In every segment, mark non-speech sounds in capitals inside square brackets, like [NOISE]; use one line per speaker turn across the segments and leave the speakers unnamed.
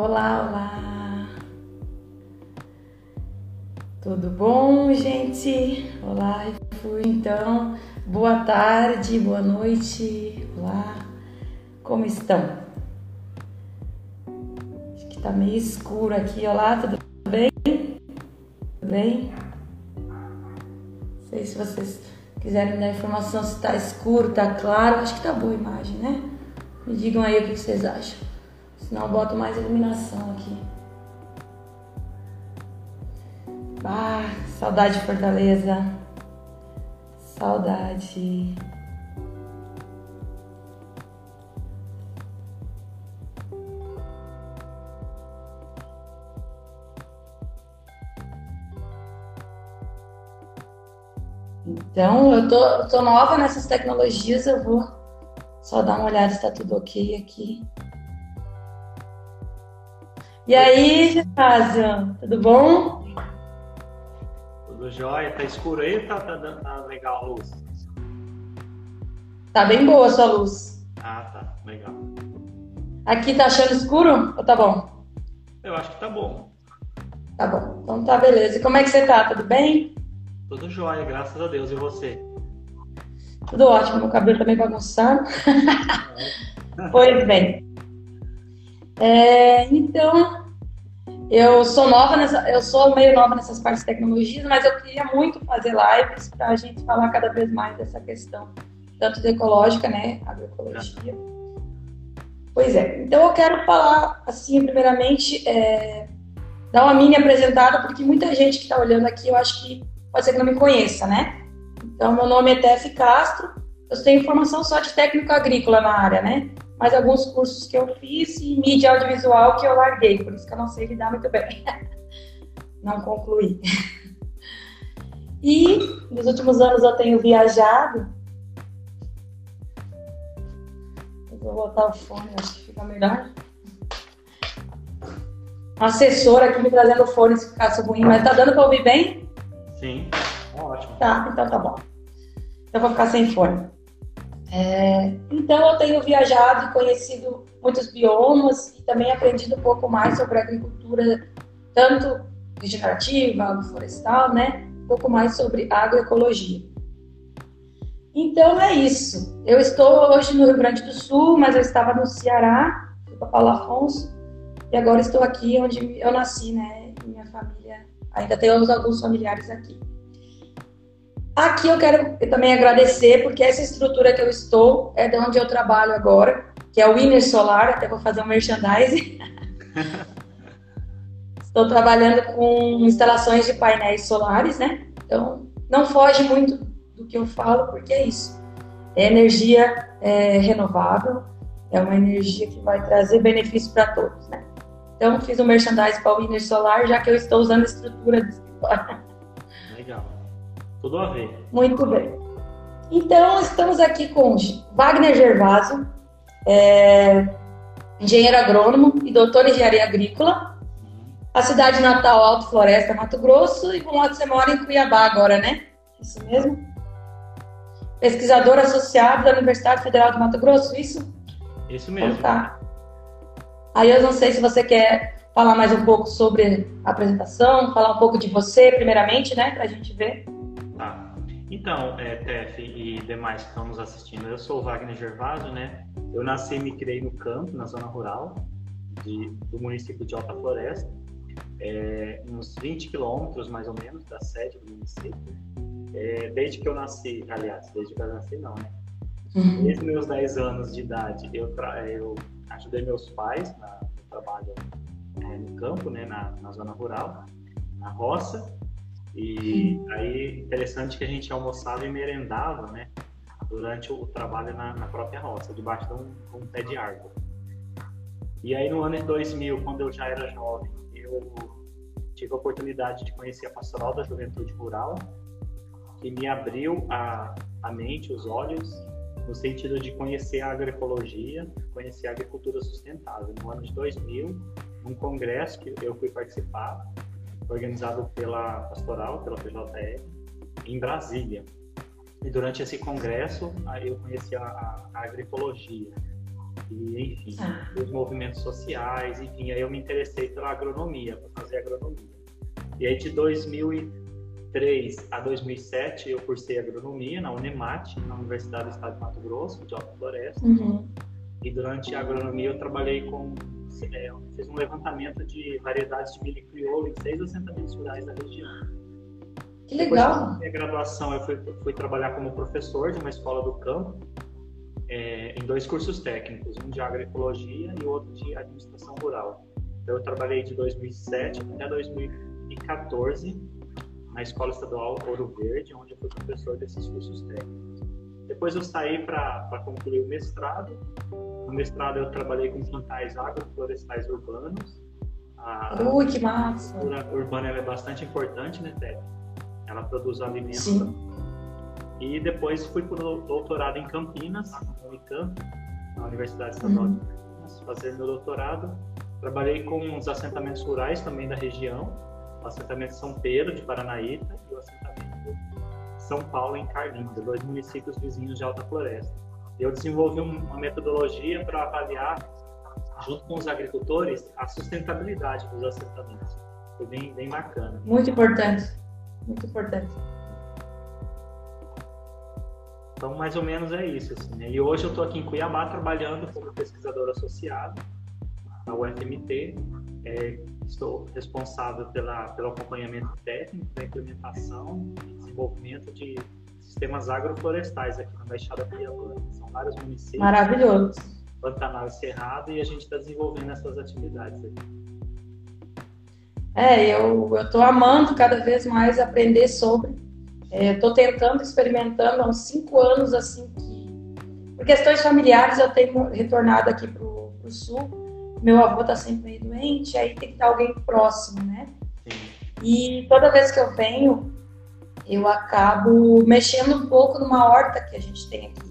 Olá, olá! Tudo bom, gente? Olá, fui então. Boa tarde, boa noite. Olá, como estão? Acho que tá meio escuro aqui. Olá, tudo bem? Tudo bem? Não sei se vocês quiserem me dar informação se tá escuro, tá claro. Acho que tá boa a imagem, né? Me digam aí o que vocês acham. Senão eu boto mais iluminação aqui. Ah, saudade de Fortaleza. Saudade. Então, eu tô, eu tô nova nessas tecnologias, eu vou só dar uma olhada se tá tudo ok aqui. E aí, Gervásio, tudo bom?
Tudo jóia? Tá escuro aí ou tá, tá, tá legal a luz?
Tá bem boa a sua luz.
Ah, tá. Legal.
Aqui tá achando escuro ou tá bom?
Eu acho que tá bom.
Tá bom. Então tá beleza. E como é que você tá? Tudo bem?
Tudo jóia, graças a Deus. E você?
Tudo ótimo. Meu cabelo tá meio bagunçado. [LAUGHS] pois bem. É, então, eu sou nova nessa, eu sou meio nova nessas partes de tecnologias, mas eu queria muito fazer lives para a gente falar cada vez mais dessa questão, tanto de ecológica, né, agroecologia. Pois é, então eu quero falar, assim, primeiramente, é, dar uma mini apresentada, porque muita gente que está olhando aqui, eu acho que pode ser que não me conheça, né? Então, meu nome é Tef Castro, eu tenho formação só de técnico agrícola na área, né? Mas alguns cursos que eu fiz e mídia audiovisual que eu larguei, por isso que eu não sei lidar muito bem. [LAUGHS] não concluí. E nos últimos anos eu tenho viajado. Eu vou botar o fone, acho que fica melhor. Uma assessora aqui me trazendo o fone se ficasse ruim, mas tá dando para ouvir bem?
Sim, tá ótimo.
Tá, então tá bom. Então eu vou ficar sem fone. É, então, eu tenho viajado e conhecido muitos biomas e também aprendido um pouco mais sobre a agricultura, tanto regenerativa, agroflorestal, né? Um pouco mais sobre agroecologia. Então, é isso. Eu estou hoje no Rio Grande do Sul, mas eu estava no Ceará, fui para Paulo Afonso, e agora estou aqui onde eu nasci, né? Minha família, ainda tenho alguns familiares aqui. Aqui eu quero também agradecer, porque essa estrutura que eu estou é de onde eu trabalho agora, que é o Winner Solar, até vou fazer um merchandising. [LAUGHS] estou trabalhando com instalações de painéis solares, né? Então, não foge muito do que eu falo, porque é isso. É energia é, renovável, é uma energia que vai trazer benefício para todos, né? Então, fiz um merchandising para o Winner Solar, já que eu estou usando a estrutura do escritório. [LAUGHS]
Tudo a ver.
Muito bem. Então, estamos aqui com Wagner Gervaso, é, engenheiro agrônomo e doutor em engenharia agrícola. A cidade natal, Alto Floresta, Mato Grosso. E bom, você mora em Cuiabá agora, né? Isso mesmo? Pesquisador associado da Universidade Federal de Mato Grosso, isso?
Isso mesmo.
Então, tá. Aí eu não sei se você quer falar mais um pouco sobre a apresentação, falar um pouco de você, primeiramente, né? Pra gente ver.
Então, é, Tef e demais que estão nos assistindo, eu sou o Wagner Gervásio, né? Eu nasci e me criei no campo, na zona rural de, do município de Alta Floresta, é, uns 20 quilômetros mais ou menos da sede do município. É, desde que eu nasci, aliás, desde que eu nasci não, né? Uhum. Desde meus 10 anos de idade, eu, eu ajudei meus pais na, no trabalho é, no campo, né? Na, na zona rural, na roça. E aí, interessante que a gente almoçava e merendava, né? Durante o trabalho na, na própria roça, debaixo de um, um, pé de árvore. E aí, no ano de 2000, quando eu já era jovem, eu tive a oportunidade de conhecer a Pastoral da Juventude Rural, que me abriu a, a mente, os olhos, no sentido de conhecer a agroecologia, conhecer a agricultura sustentável. No ano de 2000, um congresso que eu fui participar, organizado pela Pastoral, pela PJR, em Brasília. E durante esse congresso, aí eu conheci a, a, agroecologia. e enfim, ah. os movimentos sociais, enfim, aí eu me interessei pela agronomia, para fazer agronomia. E aí de 2003 a 2007 eu cursei agronomia na Unemat, na Universidade do Estado de Mato Grosso, de Alta Floresta. Uhum. E durante a agronomia eu trabalhei com é, fiz um levantamento de variedades de milho crioulo em seis assentamentos rurais da região.
Que legal! Depois
da minha graduação eu fui, fui trabalhar como professor de uma escola do campo é, em dois cursos técnicos, um de agroecologia e outro de administração rural. Então, eu trabalhei de 2007 até 2014 na Escola Estadual Ouro Verde, onde eu fui professor desses cursos técnicos. Depois eu saí para concluir o mestrado. No mestrado eu trabalhei com plantais agroflorestais urbanos.
A Ui, que massa!
A urbana é bastante importante, né, Té? Ela produz alimentos
Sim.
E depois fui para o doutorado em Campinas, no Unicamp, na Universidade Estadual uhum. de Campinas, fazer meu doutorado. Trabalhei com os assentamentos rurais também da região, o assentamento São Pedro, de Paranaíta, e o assentamento São Paulo, em Carlinhos, dois municípios vizinhos de Alta Floresta. Eu desenvolvi uma metodologia para avaliar, junto com os agricultores, a sustentabilidade dos assentamentos. Foi bem, bem bacana.
Muito importante, muito importante.
Então, mais ou menos é isso. Assim, né? E hoje eu estou aqui em Cuiabá trabalhando como pesquisador associado na UFMT. É, estou responsável pela, pelo acompanhamento técnico, da implementação e desenvolvimento de sistemas agroflorestais aqui na Baixada Cuiabana. São vários municípios.
Maravilhoso.
Pantanal e Cerrado e a gente está desenvolvendo essas atividades aqui.
É, eu estou amando cada vez mais aprender sobre Estou é, tentando, experimentando há uns cinco anos, assim, que... Por questões familiares, eu tenho retornado aqui para o sul. Meu avô está sempre meio doente, aí tem que estar alguém próximo, né? E toda vez que eu venho, eu acabo mexendo um pouco numa horta que a gente tem aqui.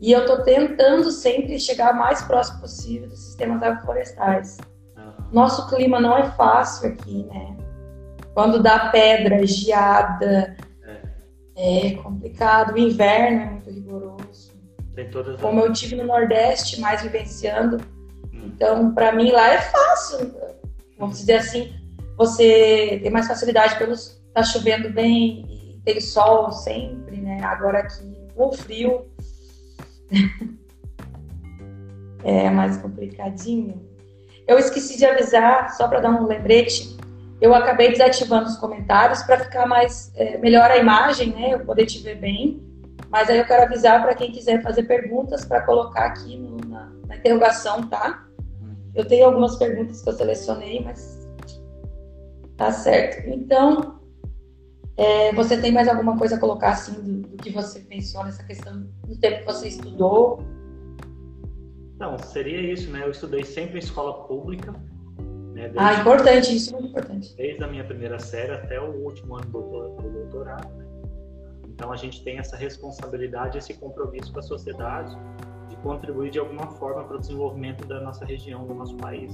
E eu estou tentando sempre chegar mais próximo possível dos sistemas agroflorestais. Nosso clima não é fácil aqui, né? Quando dá pedra, geada, é, é complicado. O inverno é muito rigoroso. Como eu tive no Nordeste, mais vivenciando. Hum. Então, para mim lá é fácil. Vamos dizer assim, você tem mais facilidade pelos tá chovendo bem e tem sol sempre, né? Agora aqui o frio [LAUGHS] é mais complicadinho. Eu esqueci de avisar, só para dar um lembrete, eu acabei desativando os comentários para ficar mais é, melhor a imagem, né? Eu poder te ver bem. Mas aí eu quero avisar para quem quiser fazer perguntas para colocar aqui no, na, na, interrogação, tá? Eu tenho algumas perguntas que eu selecionei, mas tá certo. Então, é, você tem mais alguma coisa a colocar assim do, do, que você pensou nessa questão do tempo que você estudou?
Não, seria isso, né? Eu estudei sempre em escola pública,
né? Desde, ah, importante, isso é muito importante.
Desde a minha primeira série até o último ano do doutorado. Né? Então a gente tem essa responsabilidade, esse compromisso com a sociedade de contribuir de alguma forma para o desenvolvimento da nossa região, do nosso país.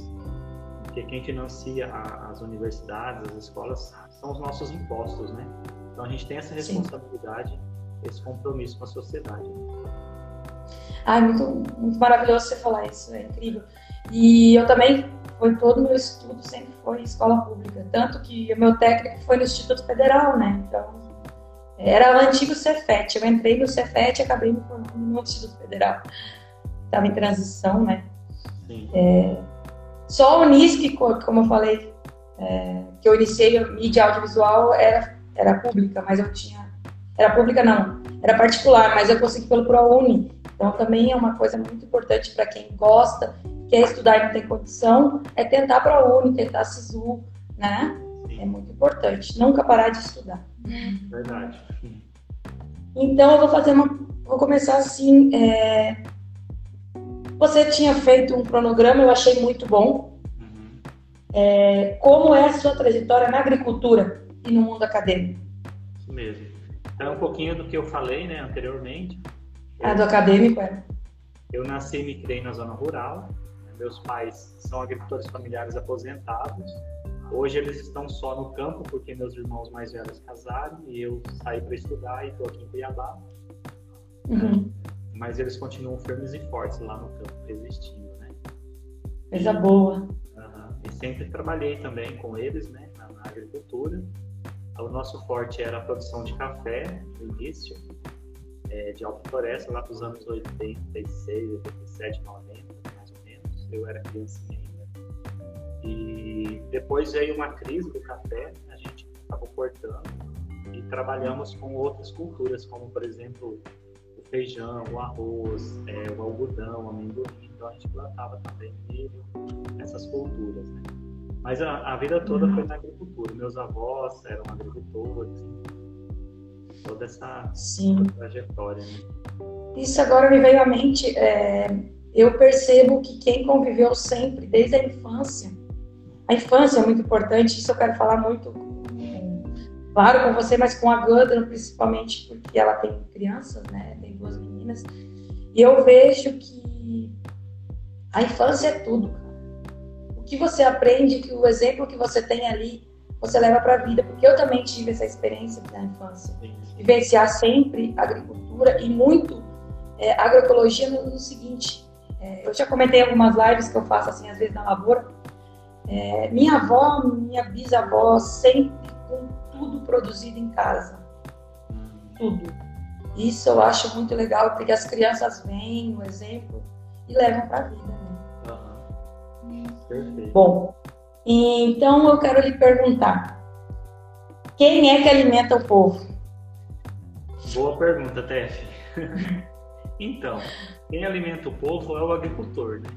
Porque quem financia as universidades, as escolas, são os nossos impostos, né? Então a gente tem essa responsabilidade, Sim. esse compromisso com a sociedade.
Ah, muito, muito maravilhoso você falar isso, é incrível. E eu também foi todo o meu estudo sempre foi escola pública, tanto que o meu técnico foi no Instituto Federal, né? Então, era o antigo Cefet. Eu entrei no Cefet e acabei me formando no Instituto Federal. Estava em transição, né? É, só o Unisc, como eu falei, é, que eu iniciei a mídia audiovisual era, era pública, mas eu tinha. Era pública, não, era particular, mas eu consegui pelo ProUni. Então também é uma coisa muito importante para quem gosta quer estudar e não tem condição, é tentar para a Uni, tentar SISU, né? É muito importante. Nunca parar de estudar.
Verdade.
Então eu vou fazer uma. Vou começar assim. É... Você tinha feito um cronograma, eu achei muito bom. É... Como é a sua trajetória na agricultura e no mundo acadêmico?
Isso mesmo. Então, um pouquinho do que eu falei né, anteriormente.
Ah, do acadêmico, é.
Eu nasci e me criei na zona rural, meus pais são agricultores familiares aposentados. Hoje eles estão só no campo porque meus irmãos mais velhos casaram e eu saí para estudar e estou aqui em Cuiabá. Uhum. mas eles continuam firmes e fortes lá no campo, existindo, né?
Coisa boa.
E sempre trabalhei também com eles, né, na, na, agricultura. O nosso forte era a produção de café no início, é, de alta floresta, lá para os anos 86, 87, 90, mais ou menos. Eu era criança ainda. E depois veio uma crise do café, a gente acabou cortando e trabalhamos com outras culturas, como por exemplo feijão, o arroz, é, o algodão, o amendoim. Então a gente plantava também milho, essas culturas, né? Mas a, a vida toda foi na agricultura. Meus avós eram agricultores, toda essa
Sim.
trajetória, né?
Isso agora me veio à mente. É, eu percebo que quem conviveu sempre, desde a infância, a infância é muito importante, isso eu quero falar muito claro, com você, mas com a Gudrun principalmente, porque ela tem crianças, né? Meninas. E eu vejo que a infância é tudo, cara. O que você aprende, que o exemplo que você tem ali, você leva para a vida. Porque eu também tive essa experiência na infância. Vivenciar sempre agricultura e muito é, agroecologia no, no seguinte. É, eu já comentei algumas lives que eu faço assim, às vezes na lavoura. É, minha avó, minha bisavó sempre com tudo produzido em casa. Tudo. Isso eu acho muito legal, porque as crianças veem o exemplo e levam para a vida. Né?
Uhum. Perfeito.
Bom, então eu quero lhe perguntar: quem é que alimenta o povo?
Boa pergunta, Tef. [LAUGHS] então, quem alimenta o povo é o agricultor, né?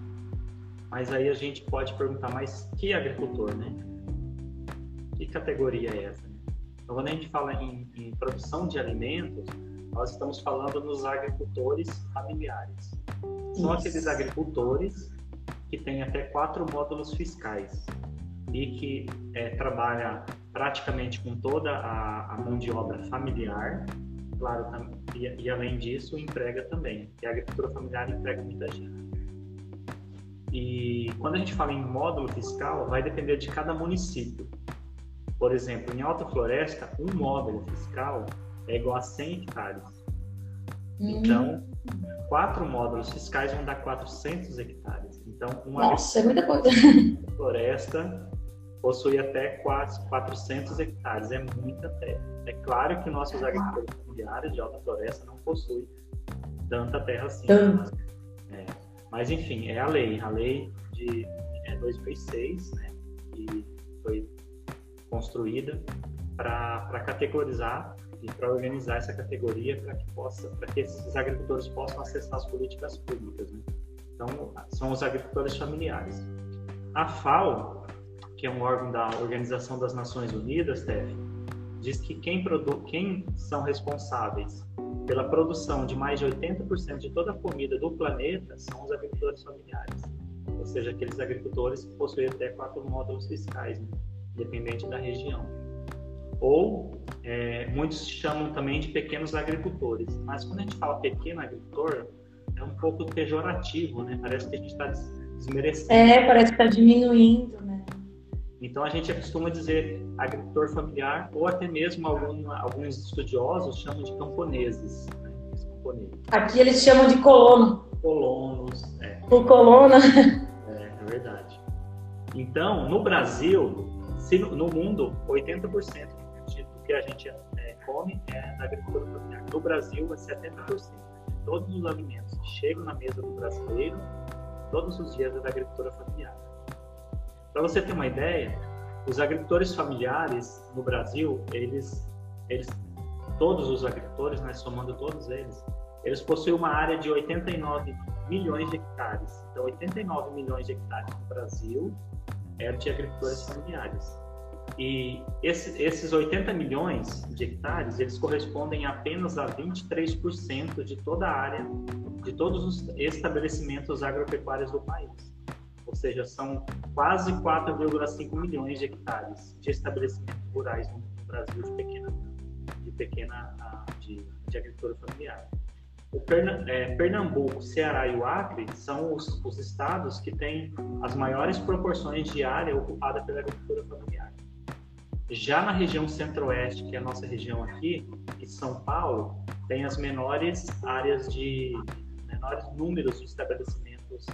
Mas aí a gente pode perguntar, mas que agricultor, né? Que categoria é essa? Então, quando a gente fala em, em produção de alimentos, nós estamos falando nos agricultores familiares. São aqueles agricultores que têm até quatro módulos fiscais e que é, trabalha praticamente com toda a, a, mão de obra familiar, claro, e, e, além disso emprega também, e a agricultura familiar emprega muita gente. E quando a gente fala em módulo fiscal, vai depender de cada município. Por exemplo, em Alta Floresta, um módulo fiscal é igual a 100 hectares. Hum. Então, quatro módulos fiscais vão dar 400 hectares. Então, uma
Nossa, é muita coisa.
floresta possui até 400 hectares. É muita terra. É claro que nossos agricultores familiares de Alta Floresta não possuem tanta terra assim.
Tanto.
É. Mas, enfim, é a lei. A lei de é, 2006, né? E foi construída para categorizar e para organizar essa categoria para que possa, para que esses agricultores possam acessar as políticas públicas. Né? Então, são os agricultores familiares. A FAO, que é um órgão da Organização das Nações Unidas, TEF, diz que quem, produ quem são responsáveis pela produção de mais de 80% de toda a comida do planeta são os agricultores familiares, ou seja, aqueles agricultores que possuem até quatro módulos fiscais. Né? dependente da região. Ou é, muitos chamam também de pequenos agricultores, mas quando a gente fala pequeno agricultor, é um pouco pejorativo, né? Parece que a gente está desmerecendo.
É, parece que está diminuindo, né?
Então a gente costuma dizer agricultor familiar, ou até mesmo algum, alguns estudiosos chamam de camponeses. Né?
Aqui eles chamam de colono.
Colonos, é.
O colono.
É, é verdade. Então, no Brasil, se no, no mundo 80% do que a gente é, come é da agricultura familiar. No Brasil é 70% de todos os alimentos que chegam na mesa do brasileiro todos os dias é da agricultura familiar. Para você ter uma ideia, os agricultores familiares no Brasil, eles, eles todos os agricultores, né, somando todos eles, eles possuem uma área de 89 milhões de hectares. Então, 89 milhões de hectares no Brasil é de agricultores familiares. E esse, esses 80 milhões de hectares, eles correspondem apenas a 23% de toda a área, de todos os estabelecimentos agropecuários do país. Ou seja, são quase 4,5 milhões de hectares de estabelecimentos rurais no Brasil de pequena, de, pequena ah, de, de agricultura familiar. O é, Pernambuco, Ceará e o Acre são os, os estados que têm as maiores proporções de área ocupada pela agricultura familiar. Já na região centro-oeste, que é a nossa região aqui, e São Paulo, tem as menores áreas de, maiores números de estabelecimentos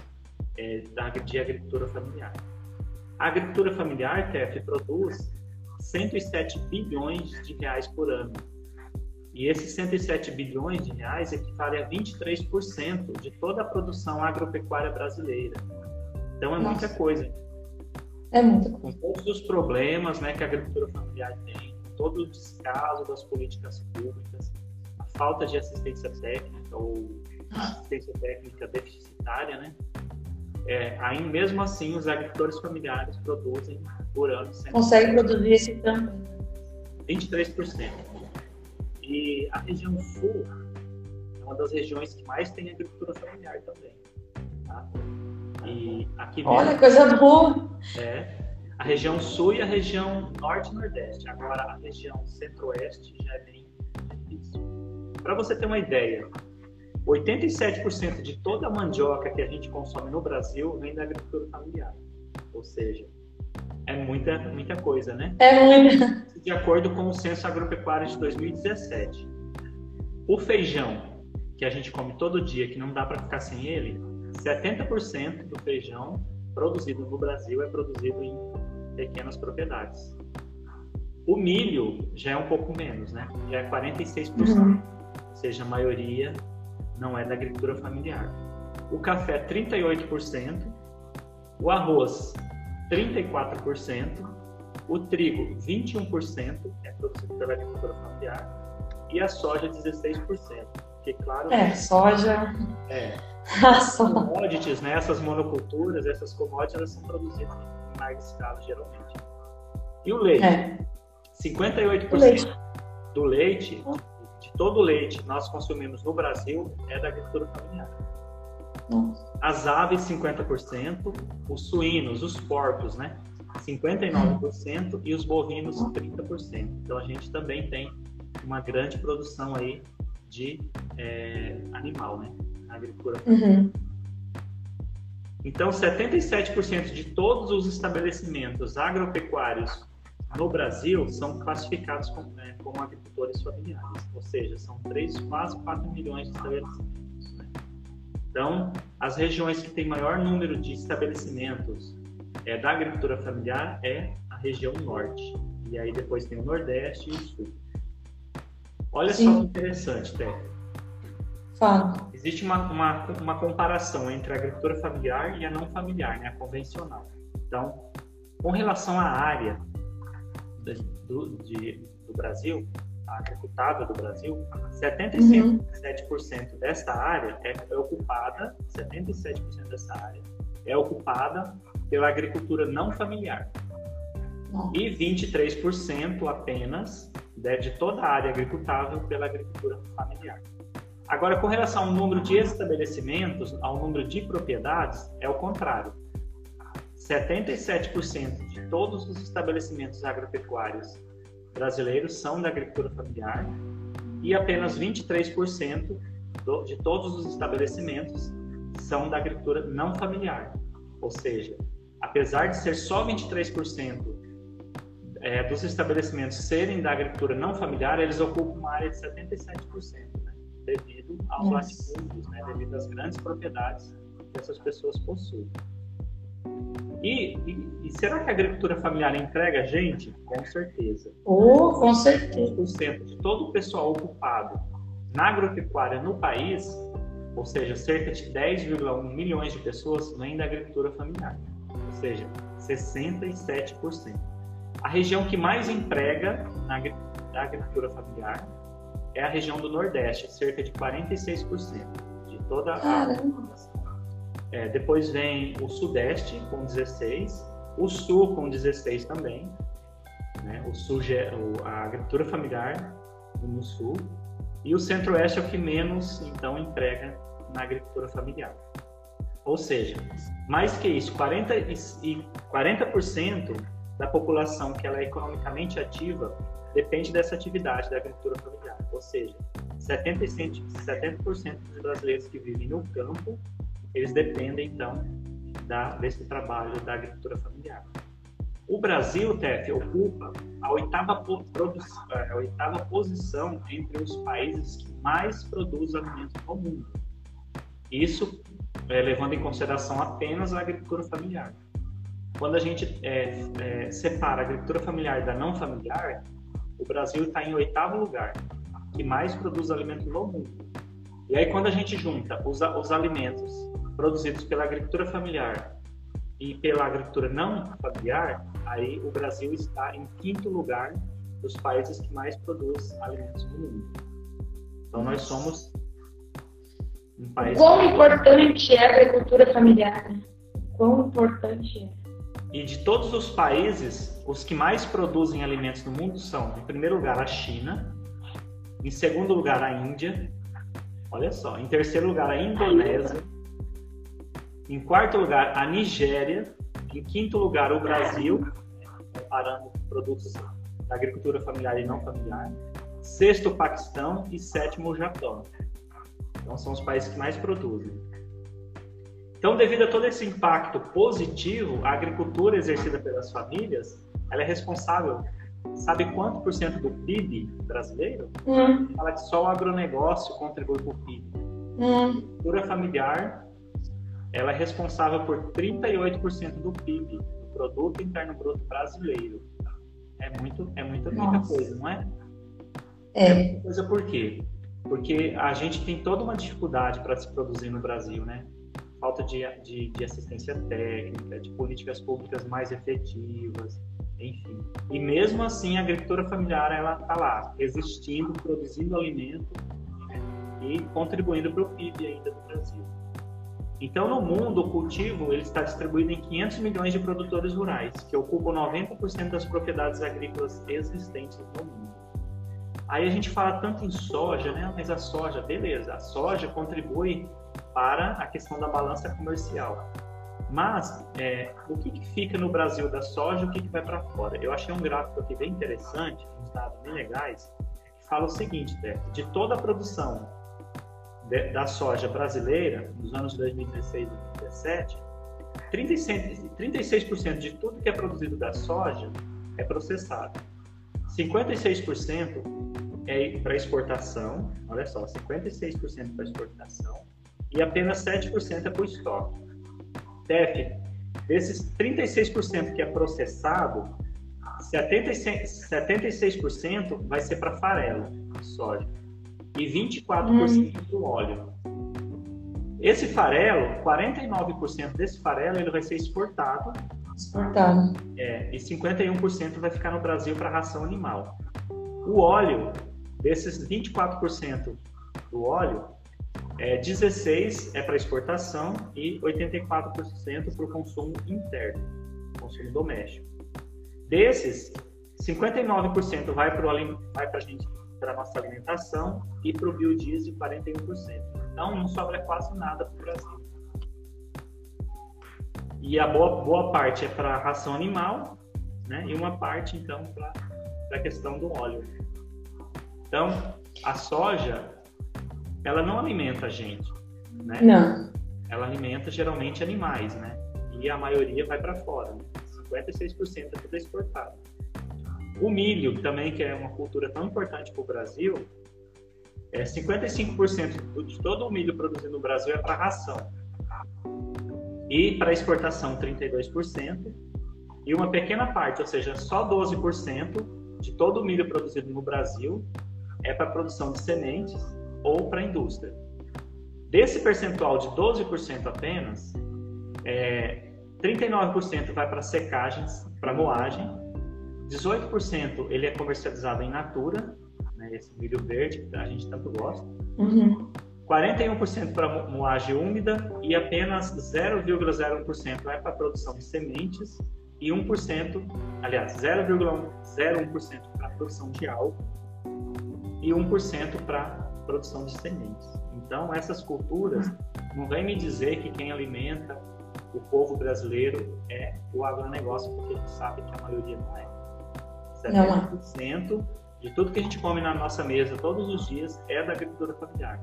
é, de agricultura familiar. A agricultura familiar, TF, produz 107 bilhões de reais por ano. E esses 107 bilhões de reais equivale a 23% de toda a produção agropecuária brasileira. Então é Nossa. muita coisa.
É muita coisa.
Com todos os problemas né, que a agricultura familiar tem, todo o descaso das políticas públicas, a falta de assistência técnica ou assistência técnica deficitária, né? É, aí mesmo assim os agricultores familiares produzem por ano.
Consegue produzir esse tanto?
23%. E a região sul é uma das regiões que mais tem agricultura familiar também. E aqui
Olha, coisa boa!
É, a região sul e a região norte e nordeste. Agora, a região centro-oeste já é bem difícil. Para você ter uma ideia, 87% de toda a mandioca que a gente consome no Brasil vem da agricultura familiar. Ou seja, é muita, muita coisa, né?
É muita.
De acordo com o Censo Agropecuário de 2017. O feijão, que a gente come todo dia, que não dá para ficar sem ele, 70% do feijão produzido no Brasil é produzido em pequenas propriedades. O milho já é um pouco menos, né? Já é 46%. Uhum. Ou seja, a maioria não é da agricultura familiar. O café, 38%. O arroz, 34%. O trigo, 21%, que é produzido pela agricultura familiar. E a soja, 16%. Porque, claro.
É, soja.
É. As commodities, né? Essas monoculturas, essas commodities, elas são produzidas em larga escala, geralmente. E o leite? É. 58% o leite. do leite, de todo o leite que nós consumimos no Brasil, é da agricultura familiar. Nossa. As aves, 50%, os suínos, os porcos, né? 59% e os bovinos, 30%. Então a gente também tem uma grande produção aí de é, animal, né? Agricultura. Uhum. Então, 77% de todos os estabelecimentos agropecuários no Brasil são classificados como, né, como agricultores familiares, ou seja, são 3, quase 4 milhões de estabelecimentos. Né? Então, as regiões que têm maior número de estabelecimentos é, da agricultura familiar é a região norte, e aí depois tem o nordeste e o sul. Olha Sim. só que interessante, Té.
Fala.
Existe uma, uma, uma comparação entre a agricultura familiar e a não familiar, né, a convencional. Então, com relação à área do, de, do Brasil, a agricultada do Brasil, 77% uhum. desta área é, é ocupada, 77% dessa área é ocupada pela agricultura não familiar. E 23% apenas né, de toda a área agricultável pela agricultura familiar. Agora, com relação ao número de estabelecimentos, ao número de propriedades, é o contrário. 77% de todos os estabelecimentos agropecuários brasileiros são da agricultura familiar e apenas 23% de todos os estabelecimentos são da agricultura não familiar. Ou seja, apesar de ser só 23% é, dos estabelecimentos serem da agricultura não familiar, eles ocupam uma área de 77% devido aos latifúndios, né, devido às grandes propriedades que essas pessoas possuem. E, e, e, será que a agricultura familiar entrega gente? Com certeza.
Oh, com certeza.
100% de todo o pessoal ocupado na agropecuária no país, ou seja, cerca de 10,1 milhões de pessoas, vem da agricultura familiar. Ou seja, 67%. A região que mais emprega na agricultura familiar é a região do Nordeste, cerca de 46% de toda a população. É, depois vem o Sudeste, com 16%, o Sul, com 16% também. Né? O Sul, a agricultura familiar no Sul. E o Centro-Oeste é o que menos, então, emprega na agricultura familiar. Ou seja, mais que isso, 40%, e 40 da população que ela é economicamente ativa depende dessa atividade da agricultura familiar. Ou seja, 70%, 70 dos brasileiros que vivem no campo, eles dependem, então, da, desse trabalho da agricultura familiar. O Brasil, TEF, ocupa a oitava, a oitava posição entre os países que mais produzem alimentos no mundo. Isso é, levando em consideração apenas a agricultura familiar. Quando a gente é, é, separa a agricultura familiar da não familiar, o Brasil está em oitavo lugar, que mais produz alimento no mundo. E aí, quando a gente junta os, os alimentos produzidos pela agricultura familiar e pela agricultura não familiar, aí o Brasil está em quinto lugar dos países que mais produz alimentos no mundo. Então, nós somos
um país. Quão importante é a agricultura familiar? Né? Quão importante é?
E de todos os países, os que mais produzem alimentos no mundo são, em primeiro lugar, a China, em segundo lugar, a Índia, olha só, em terceiro lugar, a Indonésia, em quarto lugar, a Nigéria, em quinto lugar, o Brasil, comparando produtos da agricultura familiar e não familiar, sexto, o Paquistão e sétimo, o Japão. Então, são os países que mais produzem. Então, devido a todo esse impacto positivo, a agricultura exercida pelas famílias, ela é responsável, sabe quanto por cento do PIB brasileiro? Hum. Fala que só o agronegócio contribui para o PIB. Hum. A agricultura familiar, ela é responsável por 38% do PIB, do Produto Interno Bruto Brasileiro. É muito, é muita, muita coisa, não é? É. é muita coisa por quê? Porque a gente tem toda uma dificuldade para se produzir no Brasil, né? Falta de, de, de, assistência técnica, de políticas públicas mais efetivas, enfim. E mesmo assim, a agricultura familiar ela está lá, existindo, produzindo alimento e contribuindo para o PIB ainda do Brasil. Então, no mundo, o cultivo ele está distribuído em 500 milhões de produtores rurais, que ocupam 90% das propriedades agrícolas existentes no mundo. Aí a gente fala tanto em soja, né? Mas a soja, beleza, a soja contribui para a questão da balança comercial. Mas é, o que, que, fica no Brasil da soja e o que, que vai para fora? Eu achei um gráfico aqui bem interessante, uns dados bem legais, que fala o seguinte, de toda a produção de, da soja brasileira, nos anos 2016 e 2017, 36%, 36% de tudo que é produzido da soja é processado. 56% é para exportação, olha só, 56% para exportação, e apenas 7% é para o estoque. TEF, desses 36% que é processado, 76%, 76% vai ser para farelo, soja, e 24% hum. para o óleo. Esse farelo, 49% desse farelo, ele vai ser exportado.
Exportado.
É, e 51% vai ficar no Brasil para ração animal. O óleo, desses 24% do óleo, é, 16 é para exportação e 84% para o consumo interno, consumo doméstico. Desses, 59% vai para para gente para nossa alimentação e para o biodiesel 41%. Então não sobra quase nada para o Brasil. E a boa, boa parte é para ração animal, né? E uma parte então para a questão do óleo. Então a soja ela não alimenta a gente, né?
Não.
Ela alimenta geralmente animais, né? E a maioria vai para fora. Né? 56% é tudo exportado. O milho também, que é uma cultura tão importante para o Brasil, é 55% de todo o milho produzido no Brasil é para ração. E para exportação, 32%. E uma pequena parte, ou seja, só 12% de todo o milho produzido no Brasil é para produção de sementes ou para a indústria. Desse percentual de 12% apenas, é, 39% vai para secagens, para moagem, 18% ele é comercializado em natura, né, esse milho verde que a gente tanto gosta, uhum. 41% para moagem úmida e apenas 0,01% vai para produção de sementes e 1%, aliás, 0,01% para produção de álcool e 1% para produção de sementes. Então, essas culturas, não vem me dizer que quem alimenta o povo brasileiro é o agronegócio, porque a gente sabe que a maioria não é. 70% de tudo que a gente come na nossa mesa todos os dias é da agricultura familiar.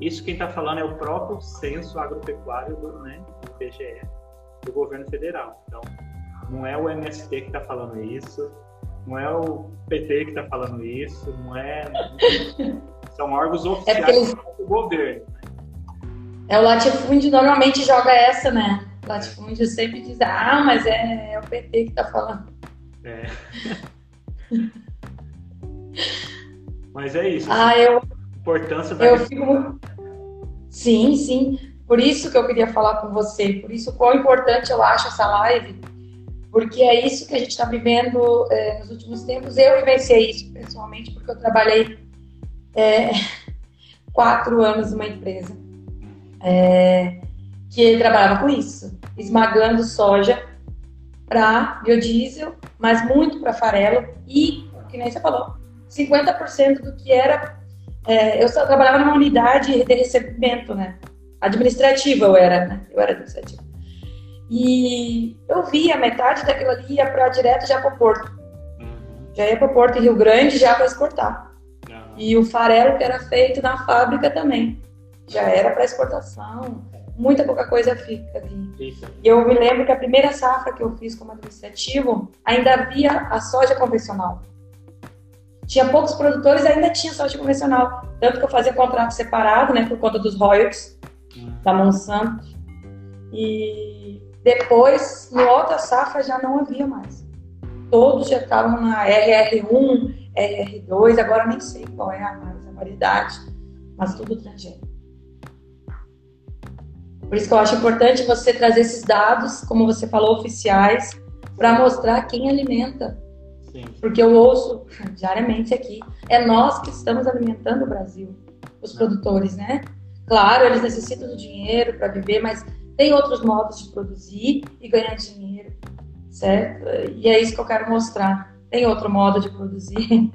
Isso quem está falando é o próprio censo agropecuário do, né, do IBGE, do governo federal. Então, não é o MST que está falando isso, não é o PT que está falando isso, não é. [LAUGHS] São órgãos é oficiais é do governo.
É, o latifúndio normalmente joga essa, né? O latifúndio sempre diz, ah, mas é, é o PT que tá falando. É. [LAUGHS]
mas é isso.
Ah, eu.
Importância da.
Eu fico. Sim, sim. Por isso que eu queria falar com você. Por isso, quão importante eu acho essa live. Porque é isso que a gente está vivendo é, nos últimos tempos. Eu vivenciei isso pessoalmente, porque eu trabalhei é, [LAUGHS] quatro anos numa empresa é, que trabalhava com isso, esmagando soja para biodiesel, mas muito para farelo e, que nem você falou, 50% do que era. É, eu só trabalhava numa unidade de recebimento, né? Administrativa eu era, né? Eu era administrativa. E eu via metade daquilo ali ia para direto já para o porto. Uhum. Já ia para o porto em Rio Grande já para exportar. E o farelo que era feito na fábrica também já era para exportação, muita pouca coisa fica ali. E eu me lembro que a primeira safra que eu fiz como administrativo ainda havia a soja convencional. Tinha poucos produtores, ainda tinha soja convencional. Tanto que eu fazia contrato separado, né, por conta dos royalties da Monsanto. E depois, no outra safra, já não havia mais. Todos já estavam na RR1, RR2, agora nem sei qual é a mais a variedade, mas tudo transgênico. Por isso que eu acho importante você trazer esses dados, como você falou, oficiais, para mostrar quem alimenta. Sim. Porque eu ouço [LAUGHS] diariamente aqui, é nós que estamos alimentando o Brasil, os produtores, né? Claro, eles necessitam do dinheiro para viver, mas tem outros modos de produzir e ganhar dinheiro, certo? E é isso que eu quero mostrar. Tem outro modo de produzir.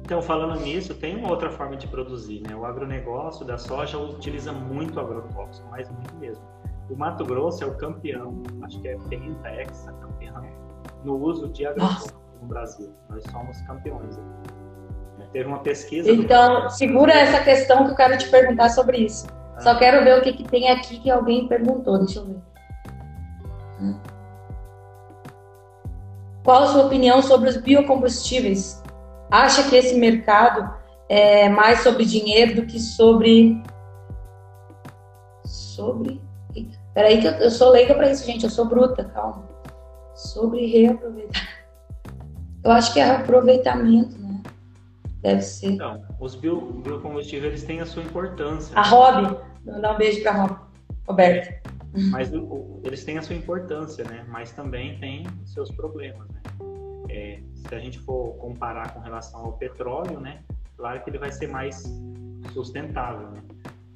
Então, falando nisso, tem uma outra forma de produzir, né? O agronegócio da soja utiliza muito agrotóxico, mas muito mesmo. O Mato Grosso é o campeão, acho que é penta, hexa campeão, no uso de agrotóxico no Brasil. Nós somos campeões. Teve uma pesquisa.
Então, do... segura essa questão que eu quero te perguntar sobre isso. Ah. Só quero ver o que, que tem aqui que alguém perguntou. Deixa eu ver. Qual a sua opinião sobre os biocombustíveis? acha que esse mercado é mais sobre dinheiro do que sobre. Sobre. Peraí, que eu, eu sou leiga para isso, gente. Eu sou bruta, calma. Sobre reaproveitar. Eu acho que é aproveitamento, né? Deve ser.
Então, os bio, biocombustíveis eles têm a sua importância.
A Rob, mandar um beijo para Rob, Roberto.
Mas o, eles têm a sua importância, né? Mas também tem seus problemas, né? É, se a gente for comparar com relação ao petróleo, né, claro que ele vai ser mais sustentável, né?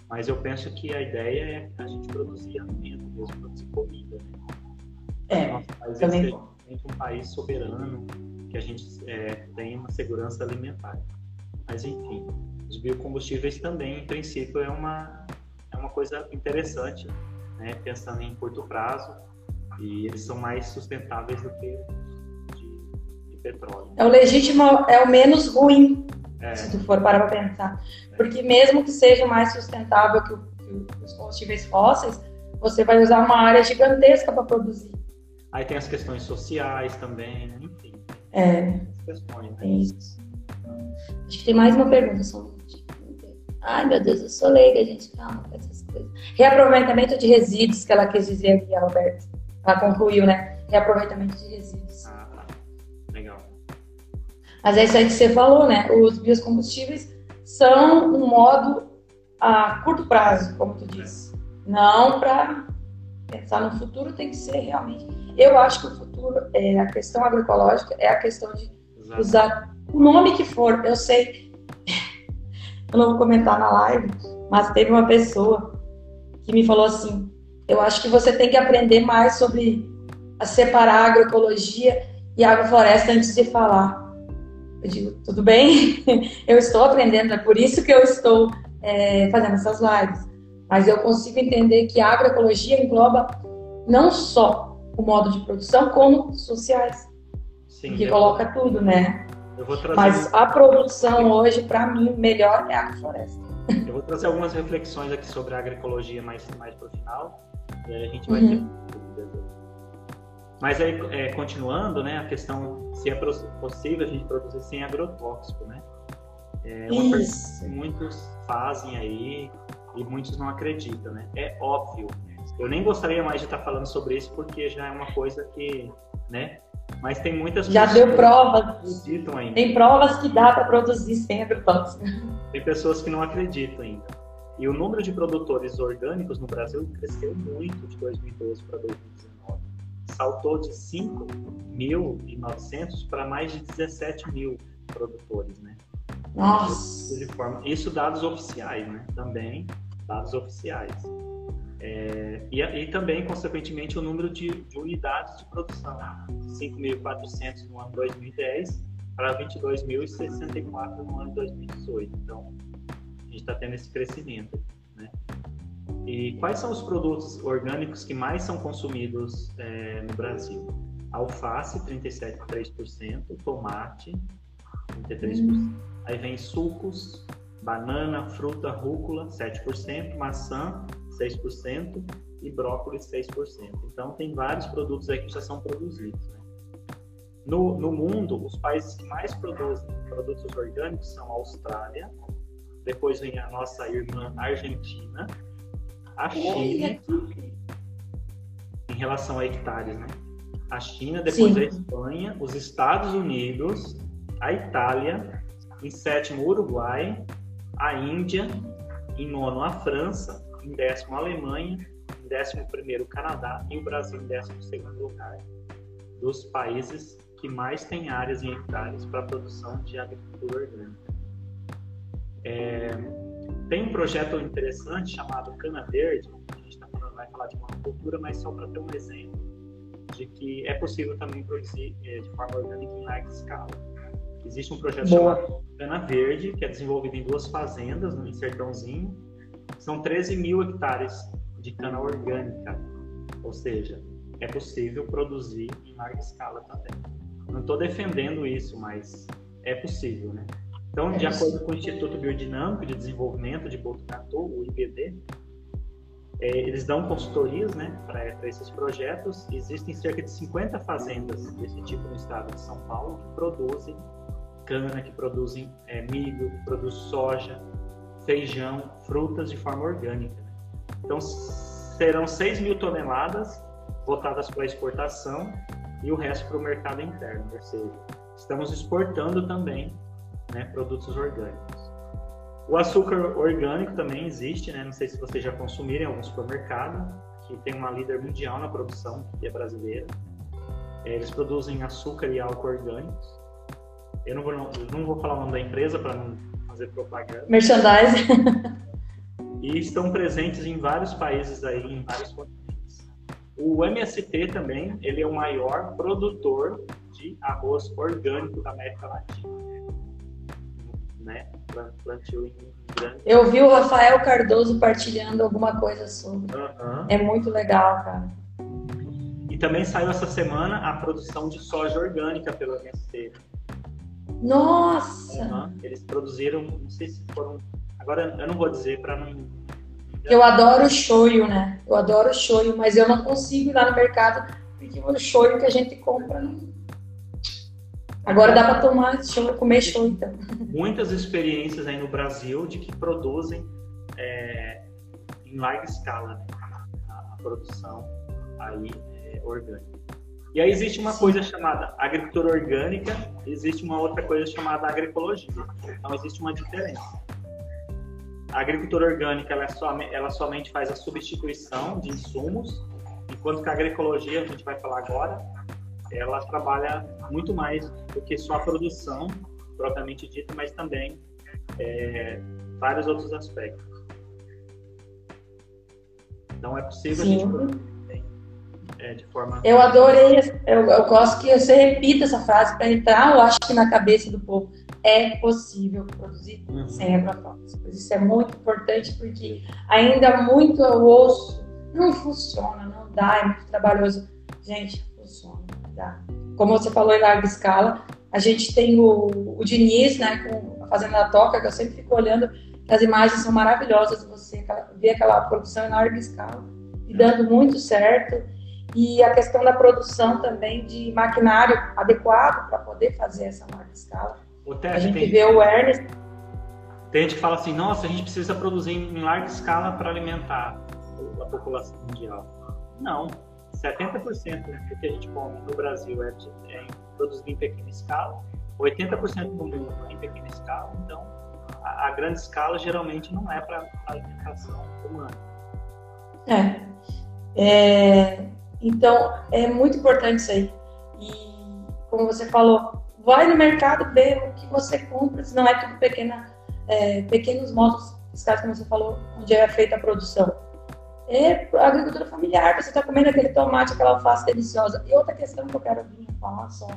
Mas eu penso que a ideia é a gente produzir alimento, mesmo produzir comida, né?
É, Nosso país é também.
é um país soberano, que a gente é, tem uma segurança alimentar. Mas enfim, os biocombustíveis também, em princípio, é uma, é uma coisa interessante, né? Pensando em curto prazo, e eles são mais sustentáveis do que petróleo.
É o legítimo, é o menos ruim, é. se tu for parar para pensar. Porque mesmo que seja mais sustentável que, o, que os combustíveis fósseis, você vai usar uma área gigantesca para produzir.
Aí tem as questões sociais também, né? enfim.
É. Questões, né? Isso. Acho que tem mais uma pergunta, só um Ai, meu Deus, eu sou leiga, gente. Calma com essas coisas. Reaproveitamento de resíduos, que ela quis dizer aqui, a Roberta. Ela concluiu, né? Reaproveitamento de resíduos. Mas é isso aí que você falou, né? Os biocombustíveis são um modo a curto prazo, como tu disse. Não para pensar no futuro, tem que ser realmente. Eu acho que o futuro, é, a questão agroecológica, é a questão de Exato. usar o nome que for. Eu sei, eu não vou comentar na live, mas teve uma pessoa que me falou assim: eu acho que você tem que aprender mais sobre a separar a agroecologia e a agrofloresta antes de falar. Eu digo, tudo bem, [LAUGHS] eu estou aprendendo, é por isso que eu estou é, fazendo essas lives. Mas eu consigo entender que a agroecologia engloba não só o modo de produção, como sociais. Sim, que coloca vou... tudo, né? Mas a produção hoje, para mim, melhor é a agrofloresta.
Eu vou trazer algumas reflexões aqui sobre a agroecologia mais, mais para o final. E aí a gente vai uhum. ter mas aí, é, continuando, né, a questão se é possível a gente produzir sem agrotóxico, né? É uma pergunta que muitos fazem aí, e muitos não acreditam, né? É óbvio. Eu nem gostaria mais de estar falando sobre isso porque já é uma coisa que, né? Mas tem muitas
já deu provas. ainda. Tem provas que dá para produzir sem agrotóxico.
Tem pessoas que não acreditam ainda. E o número de produtores orgânicos no Brasil cresceu muito de 2012 para 2019. Saltou de 5.900 para mais de 17 mil produtores, né?
Nossa!
De forma, isso dados oficiais, né? Também dados oficiais. É, e, e, também, consequentemente, o número de, de unidades de produção, 5.400 no ano 2010 para 22.064 no ano 2018. Então, a gente está tendo esse crescimento. Né? E quais são os produtos orgânicos que mais são consumidos é, no Brasil? Alface, 37,3%, tomate, 33%. Hum. Aí vem sucos, banana, fruta, rúcula, 7%, maçã, 6% e brócolis 6%. Então, tem vários produtos aí que já são produzidos. Né? No, no mundo, os países que mais produzem produtos orgânicos são a Austrália, depois vem a nossa irmã Argentina, a China, em relação a hectares, né? A China, depois Sim. a Espanha, os Estados Unidos, a Itália, em sétimo Uruguai, a Índia, em nono a França, em décimo a Alemanha, em décimo primeiro o Canadá e o Brasil em décimo segundo lugar dos países que mais têm áreas em hectares para a produção de agricultura orgânica. É, tem um projeto interessante chamado Cana Verde, a gente tá falando, vai falar de monocultura, mas só para ter um exemplo de que é possível também produzir é, de forma orgânica em larga escala. Existe um projeto Boa. chamado Cana Verde, que é desenvolvido em duas fazendas, no Sertãozinho. São 13 mil hectares de cana orgânica, ou seja, é possível produzir em larga escala também. Não estou defendendo isso, mas é possível, né? Então, de acordo com o Instituto Biodinâmico de Desenvolvimento de Botucatu, o IBD, é, eles dão consultorias né, para esses projetos. Existem cerca de 50 fazendas desse tipo no estado de São Paulo que produzem cana, que produzem é, milho, que produzem soja, feijão, frutas de forma orgânica. Né? Então, serão 6 mil toneladas votadas para exportação e o resto para o mercado interno. Ou seja, estamos exportando também né, produtos orgânicos. O açúcar orgânico também existe, né? não sei se vocês já consumiram em algum supermercado, que tem uma líder mundial na produção, que é brasileira. É, eles produzem açúcar e álcool orgânicos. Eu não vou, não, vou falar o nome da empresa para não fazer propaganda.
Merchandising. [LAUGHS]
E estão presentes em vários países aí, em vários continentes. O MST também, ele é o maior produtor de arroz orgânico da América Latina né? Plantio em grande.
Eu vi o Rafael Cardoso partilhando alguma coisa sobre. Uhum. É muito legal, cara.
E também saiu essa semana a produção de soja orgânica pelo MST.
Nossa!
Uhum. Eles produziram, não sei se foram. Agora eu não vou dizer para não.
Eu adoro o shoyu, né? Eu adoro o shoyu, mas eu não consigo ir lá no mercado porque o shoyu que a gente compra não Agora dá para tomar show, comer show então.
Muitas experiências aí no Brasil de que produzem é, em larga escala né, a, a, produção aí é, orgânica. E aí existe uma coisa chamada agricultura orgânica, existe uma outra coisa chamada agroecologia. Então existe uma diferença. A agricultura orgânica ela, é somente, ela somente faz a substituição de insumos, enquanto que a agroecologia, a gente vai falar agora, ela trabalha muito mais do que só a produção propriamente dita, mas também é, vários outros aspectos. Então é possível Sim. a gente é, de forma.
Eu adorei, eu, eu gosto que você repita essa frase para entrar, eu acho que na cabeça do povo. É possível produzir uhum. sem agrotóxicos. Isso é muito importante porque ainda muito o osso não funciona, não dá, é muito trabalhoso. Gente, funciona Tá? Como você falou em larga escala, a gente tem o, o Diniz, né, com a Fazenda da Toca, que eu sempre fico olhando, as imagens são maravilhosas, você vê aquela produção em larga escala e dando muito certo. E a questão da produção também de maquinário adequado para poder fazer essa larga escala. a gente vê o Ernest.
Tem gente que fala assim, nossa, a gente precisa produzir em larga escala para alimentar a população mundial. Não, 70% do que a gente come no Brasil é, é produzido em pequena escala, 80% do mundo é em pequena escala, então a, a grande escala geralmente não é para alimentação humana.
É. é. Então, é muito importante isso aí. E, como você falou, vai no mercado ver o que você compra, se não é tudo pequena, é, pequenos modos fiscais, como você falou, onde é feita a produção. É agricultura familiar, você está comendo aquele tomate, aquela alface deliciosa. E outra questão que eu quero vir falar só,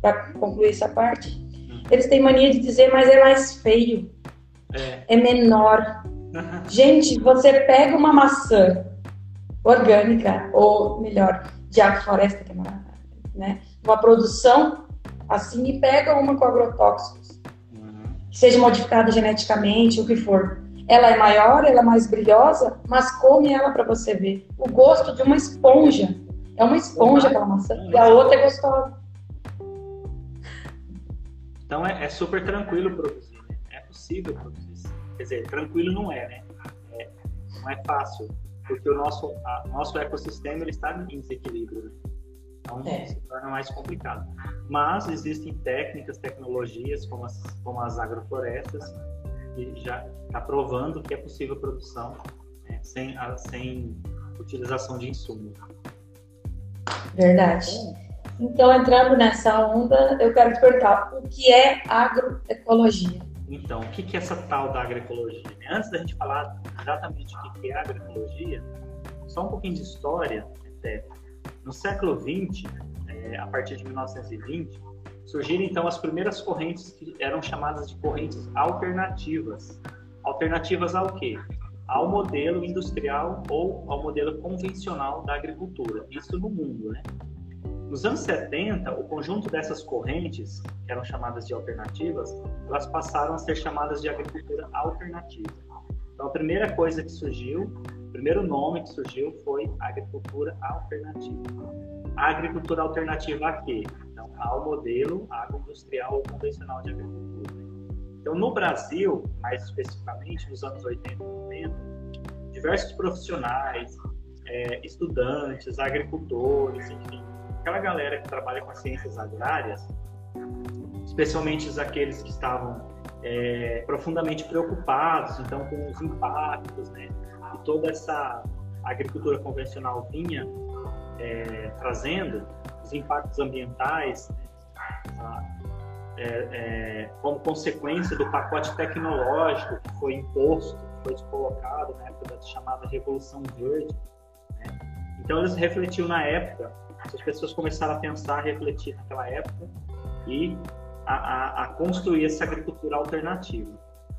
para concluir essa parte, hum. eles têm mania de dizer, mas é mais feio, é, é menor. [LAUGHS] Gente, você pega uma maçã orgânica, ou melhor, de agrofloresta, que é uma, né, uma produção assim, e pega uma com agrotóxicos, uhum. que seja modificada geneticamente, o que for. Ela é maior, ela é mais brilhosa, mas come ela para você ver. O gosto de uma esponja. É uma esponja aquela maçã. E a outra é gostosa.
Então é, é super tranquilo produzir, né? É possível produzir. Quer dizer, tranquilo não é, né? É, não é fácil, porque o nosso, a, nosso ecossistema ele está em desequilíbrio. Né? Então é. se torna mais complicado. Mas existem técnicas, tecnologias como as, como as agroflorestas que já está provando que é possível produção né, sem, a, sem utilização de insumos.
Verdade. Então, entrando nessa onda, eu quero te perguntar, o que é agroecologia?
Então, o que é essa tal da agroecologia? Né? Antes da gente falar exatamente o que é agroecologia, só um pouquinho de história. Até. No século XX, é, a partir de 1920, surgiram então as primeiras correntes que eram chamadas de correntes alternativas. Alternativas ao quê? Ao modelo industrial ou ao modelo convencional da agricultura. Isso no mundo, né? Nos anos 70, o conjunto dessas correntes, que eram chamadas de alternativas, elas passaram a ser chamadas de agricultura alternativa. Então, a primeira coisa que surgiu, o primeiro nome que surgiu foi agricultura alternativa. A agricultura alternativa a quê? Então, ao modelo agroindustrial ou convencional de agricultura. Então, no Brasil, mais especificamente nos anos 80 e 90, diversos profissionais, é, estudantes, agricultores, enfim, aquela galera que trabalha com as ciências agrárias, especialmente aqueles que estavam é, profundamente preocupados, então, com os impactos, né, que toda essa agricultura convencional vinha é, trazendo, os impactos ambientais, né, é, é, como consequência do pacote tecnológico que foi imposto, que foi colocado na época da chamada Revolução Verde. Né? Então, eles refletiam na época as pessoas começaram a pensar, a refletir naquela época e a, a, a construir essa agricultura alternativa.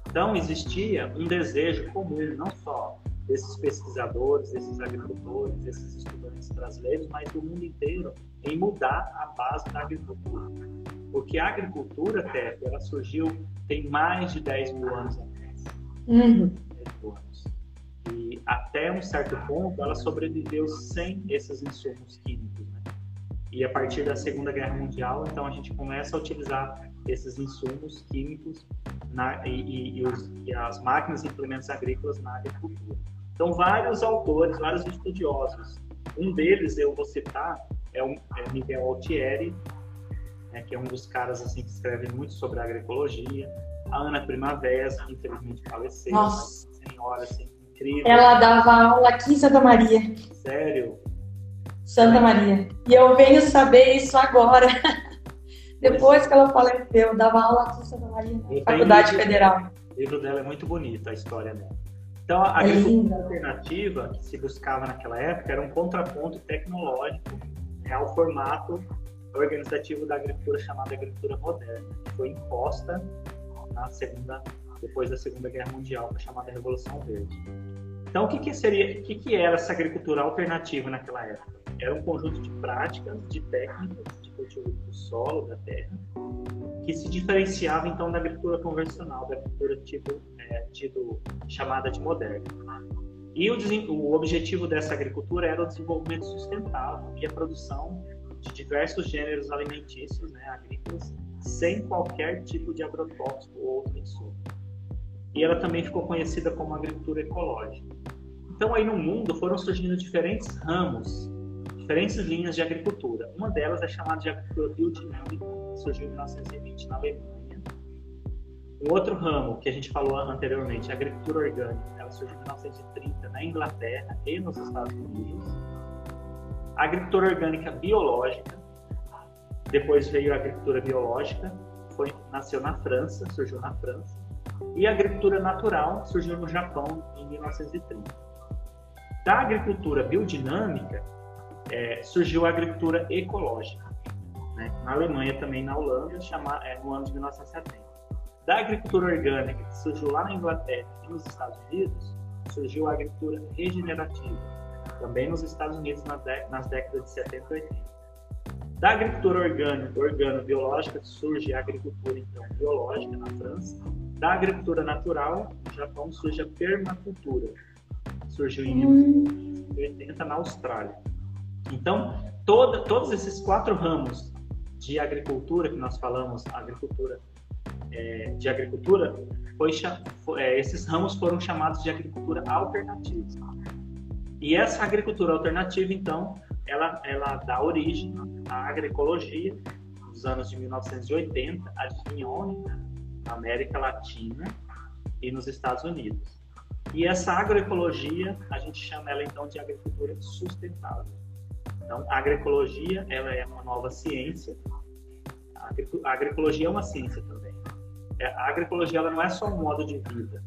Então, existia um desejo comum, não só desses pesquisadores, desses agricultores, desses estudantes brasileiros, mas do mundo inteiro, em mudar a base da agricultura. Porque a agricultura, Tef, ela surgiu tem mais de 10 mil anos atrás. Uhum. anos. E até um certo ponto, ela sobreviveu sem esses insumos químicos. Né? E a partir da Segunda Guerra Mundial, então a gente começa a utilizar esses insumos químicos na, e, e, e, os, e, as máquinas e implementos agrícolas na agricultura. Então, vários autores, vários estudiosos. Um deles eu vou citar é o é Miguel Altieri, né, que é um dos caras assim que escreve muito sobre a agroecologia. A Ana Primavera, que infelizmente faleceu, Nossa. senhora assim, incrível.
Ela dava aula aqui em Santa Maria.
Sério?
Santa Maria. E eu venho saber isso agora. [LAUGHS] Depois que ela faleceu, dava aula aqui em Santa Maria, na Faculdade livro, Federal.
O livro dela é muito bonito, a história dela. Então, a é alternativa que se buscava naquela época era um contraponto tecnológico né, ao formato organizativo da agricultura chamada agricultura moderna, que foi imposta na segunda, depois da Segunda Guerra Mundial, chamada Revolução Verde. Então, o que, que seria, o que, que era essa agricultura alternativa naquela época? Era um conjunto de práticas, de técnicas de cultivo do solo, da terra, que se diferenciava então da agricultura convencional, da agricultura tipo, é, tido, chamada de moderna. E o, o objetivo dessa agricultura era o desenvolvimento sustentável e a produção de diversos gêneros alimentícios, né, agrícolas, sem qualquer tipo de agrotóxico ou outro insumo. E ela também ficou conhecida como agricultura ecológica. Então aí no mundo foram surgindo diferentes ramos, diferentes linhas de agricultura. Uma delas é chamada de agricultura biodinâmica, que surgiu em 1920 na Alemanha. Um outro ramo que a gente falou anteriormente, a agricultura orgânica, ela surgiu em 1930 na Inglaterra e nos Estados Unidos. A agricultura orgânica biológica, depois veio a agricultura biológica, foi, nasceu na França, surgiu na França. E a agricultura natural surgiu no Japão em 1930 da agricultura biodinâmica é, surgiu a agricultura ecológica. Né? Na Alemanha também, na Holanda, chama, é, no ano de 1970. Da agricultura orgânica, que surgiu lá na Inglaterra e nos Estados Unidos, surgiu a agricultura regenerativa, também nos Estados Unidos nas décadas de 70 e 80. Da agricultura orgânica, organo-biológica, surge a agricultura então, biológica na França. Da agricultura natural, no Japão, surge a permacultura, surgiu em 1980 na Austrália. Então, toda, todos esses quatro ramos de agricultura que nós falamos, agricultura é, de agricultura, foi, é, esses ramos foram chamados de agricultura alternativa. E essa agricultura alternativa, então, ela, ela dá origem à agroecologia nos anos de 1980, adivinha onde? Na América Latina e nos Estados Unidos. E essa agroecologia, a gente chama ela então de agricultura sustentável. Então, a agroecologia, ela é uma nova ciência. A agroecologia é uma ciência também. É, a agroecologia, ela não é só um modo de vida.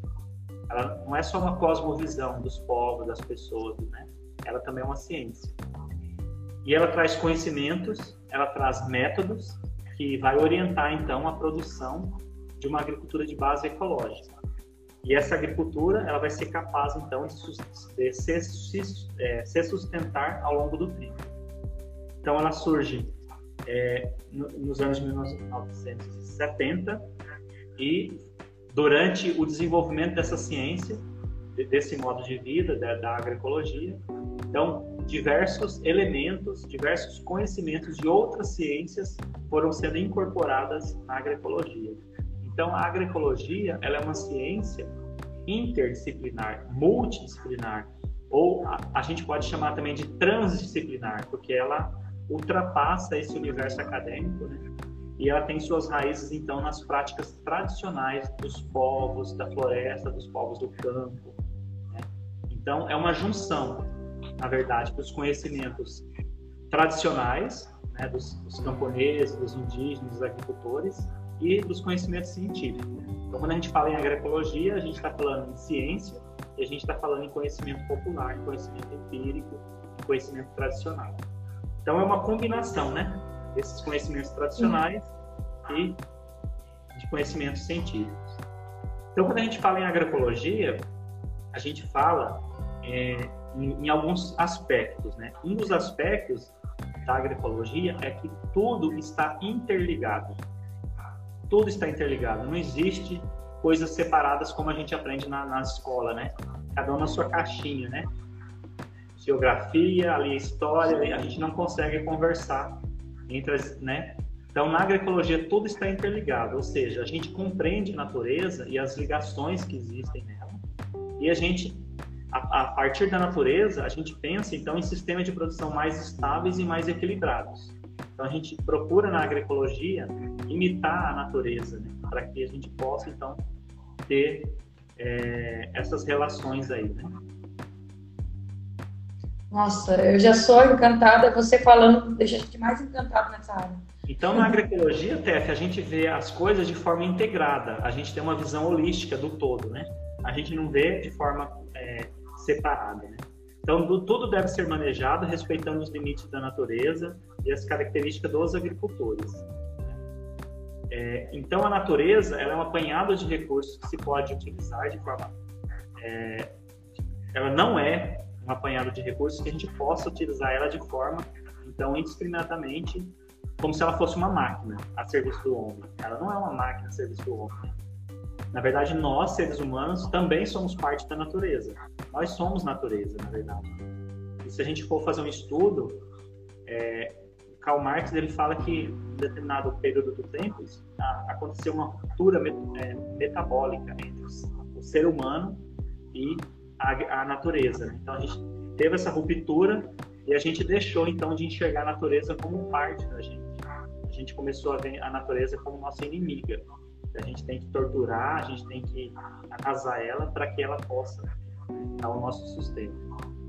Ela não é só uma cosmovisão dos povos, das pessoas, né? Ela também é uma ciência. E ela traz conhecimentos, ela traz métodos que vai orientar então a produção de uma agricultura de base ecológica. E essa agricultura ela vai ser capaz então de, de se, é, se, sustentar ao longo do tempo. Então ela surge é, no, nos anos 1970 e durante o desenvolvimento dessa ciência, desse modo de vida da, da agroecologia, então diversos elementos, diversos conhecimentos de outras ciências foram sendo incorporadas na agroecologia. Então, a agroecologia ela é uma ciência interdisciplinar, multidisciplinar, ou a, a gente pode chamar também de transdisciplinar, porque ela ultrapassa esse universo acadêmico, né? E ela tem suas raízes, então, nas práticas tradicionais dos povos da floresta, dos povos do campo. Né? Então, é uma junção, na verdade, dos conhecimentos tradicionais, né, dos, dos camponeses, dos indígenas, dos agricultores, e dos conhecimentos científicos. Então, quando a gente fala em agroecologia, a gente está falando em ciência e a gente está falando em conhecimento popular, em conhecimento empírico, em conhecimento tradicional. Então, é uma combinação, né, desses conhecimentos tradicionais e de conhecimentos científicos. Então, quando a gente fala em agroecologia, a gente fala é, em, em, alguns aspectos, né? Um dos aspectos da agroecologia é que tudo está interligado tudo está interligado. Não existe coisas separadas como a gente aprende na, na escola, né? Cada um na sua caixinha, né? Geografia, ali história, a gente não consegue conversar entre as, né? Então, na agroecologia, tudo está interligado, ou seja, a gente compreende a natureza e as ligações que existem nela, e a gente, a, a partir da natureza, a gente pensa, então, em sistemas de produção mais estáveis e mais equilibrados. Então a gente procura na agroecologia imitar a natureza, né? para que a gente possa então ter é, essas relações aí, né?
Nossa, eu já sou encantada, você falando deixa a gente mais encantado nessa área.
Então, na agroecologia, Tef, a gente vê as coisas de forma integrada, a gente tem uma visão holística do todo, né? A gente não vê de forma é, separada, né? Então, do, tudo deve ser manejado respeitando os limites da natureza e as características dos agricultores. É, então, a natureza ela é um apanhado de recursos que se pode utilizar de forma. É, ela não é um apanhado de recursos que a gente possa utilizar ela de forma, então, indiscriminadamente, como se ela fosse uma máquina a serviço do homem. Ela não é uma máquina a serviço do homem. Na verdade, nós, seres humanos, também somos parte da natureza. Nós somos natureza, na verdade. E se a gente for fazer um estudo, é, Karl Marx ele fala que em determinado período do tempo aconteceu uma ruptura é, metabólica entre o ser humano e a, a natureza. Né? Então a gente teve essa ruptura e a gente deixou então de enxergar a natureza como parte da gente. A gente começou a ver a natureza como nossa inimiga. A gente tem que torturar, a gente tem que arrasar ela para que ela possa dar o nosso sustento.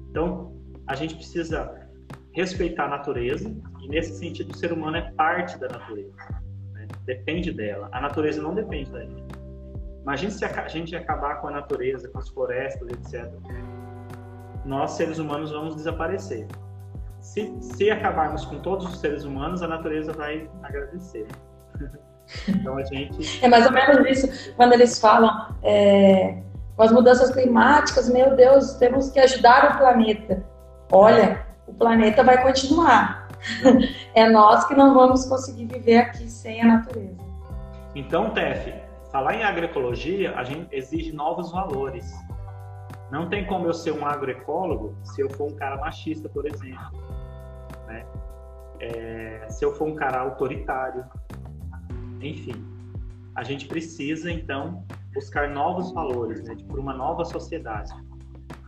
Então, a gente precisa respeitar a natureza e nesse sentido o ser humano é parte da natureza, né? depende dela. A natureza não depende da gente. Imagina se a gente acabar com a natureza, com as florestas, etc. Nós seres humanos vamos desaparecer. Se, se acabarmos com todos os seres humanos, a natureza vai agradecer. [LAUGHS]
então a gente. É mais ou menos isso. Quando eles falam é, com as mudanças climáticas, meu Deus, temos que ajudar o planeta. Olha, o planeta vai continuar. [LAUGHS] é nós que não vamos conseguir viver aqui sem a natureza.
Então, Tef, falar em agroecologia, a gente exige novos valores. Não tem como eu ser um agroecólogo se eu for um cara machista, por exemplo. Né? É, se eu for um cara autoritário. Enfim, a gente precisa, então, buscar novos valores, né, por uma nova sociedade.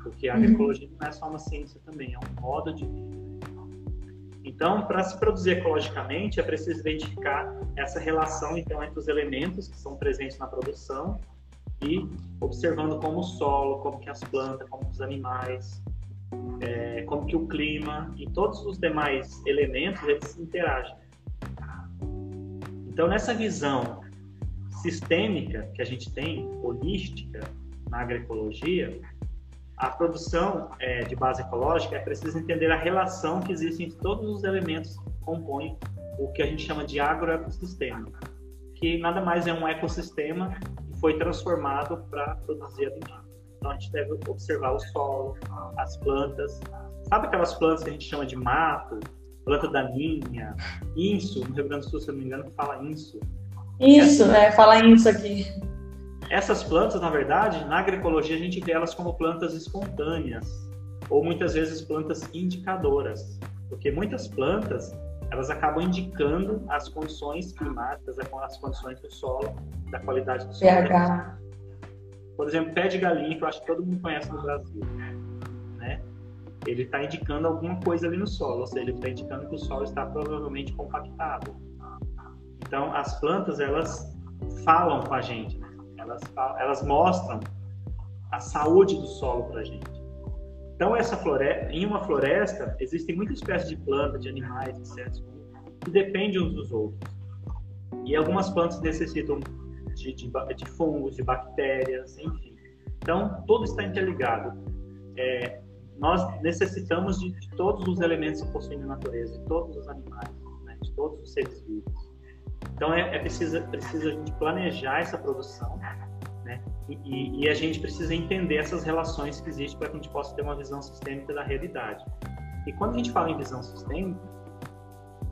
Porque a uhum. agroecologia não é só uma ciência também, é um modo de vida. Então, para se produzir ecologicamente, é preciso identificar essa relação então entre os elementos que são presentes na produção e observando como o solo, como que as plantas, como os animais, é, como que o clima e todos os demais elementos eles interagem. Então, nessa visão sistêmica que a gente tem, holística, na agroecologia, a produção é, de base ecológica é preciso entender a relação que existe entre todos os elementos que compõem o que a gente chama de agroecossistema, que nada mais é um ecossistema que foi transformado para produzir alimento. Então a gente deve observar o solo, as plantas. Sabe aquelas plantas que a gente chama de mato, planta daninha, inso, no Rio Grande do Sul, se eu não me engano, fala inso.
Isso, é, fala isso aqui.
Essas plantas, na verdade, na agroecologia a gente vê elas como plantas espontâneas ou muitas vezes plantas indicadoras, porque muitas plantas elas acabam indicando as condições climáticas, as condições do solo, da qualidade do solo.
pH.
Por exemplo, pé de galinha, que eu acho que todo mundo conhece no Brasil, né? Ele está indicando alguma coisa ali no solo, ou seja, ele está indicando que o solo está provavelmente compactado. Então, as plantas elas falam com a gente, né? Elas, elas mostram a saúde do solo para a gente. Então, essa floresta, em uma floresta, existem muitas espécies de plantas, de animais, insetos, que dependem uns dos outros. E algumas plantas necessitam de, de, de fungos, de bactérias, enfim. Então, tudo está interligado. É, nós necessitamos de, de, todos os elementos que possuem na natureza, de todos os animais, né, de todos os seres vivos. Então é, é preciso, preciso a gente planejar essa produção, né? E, e, a gente precisa entender essas relações que existem para que a gente possa ter uma visão sistêmica da realidade. E quando a gente fala em visão sistêmica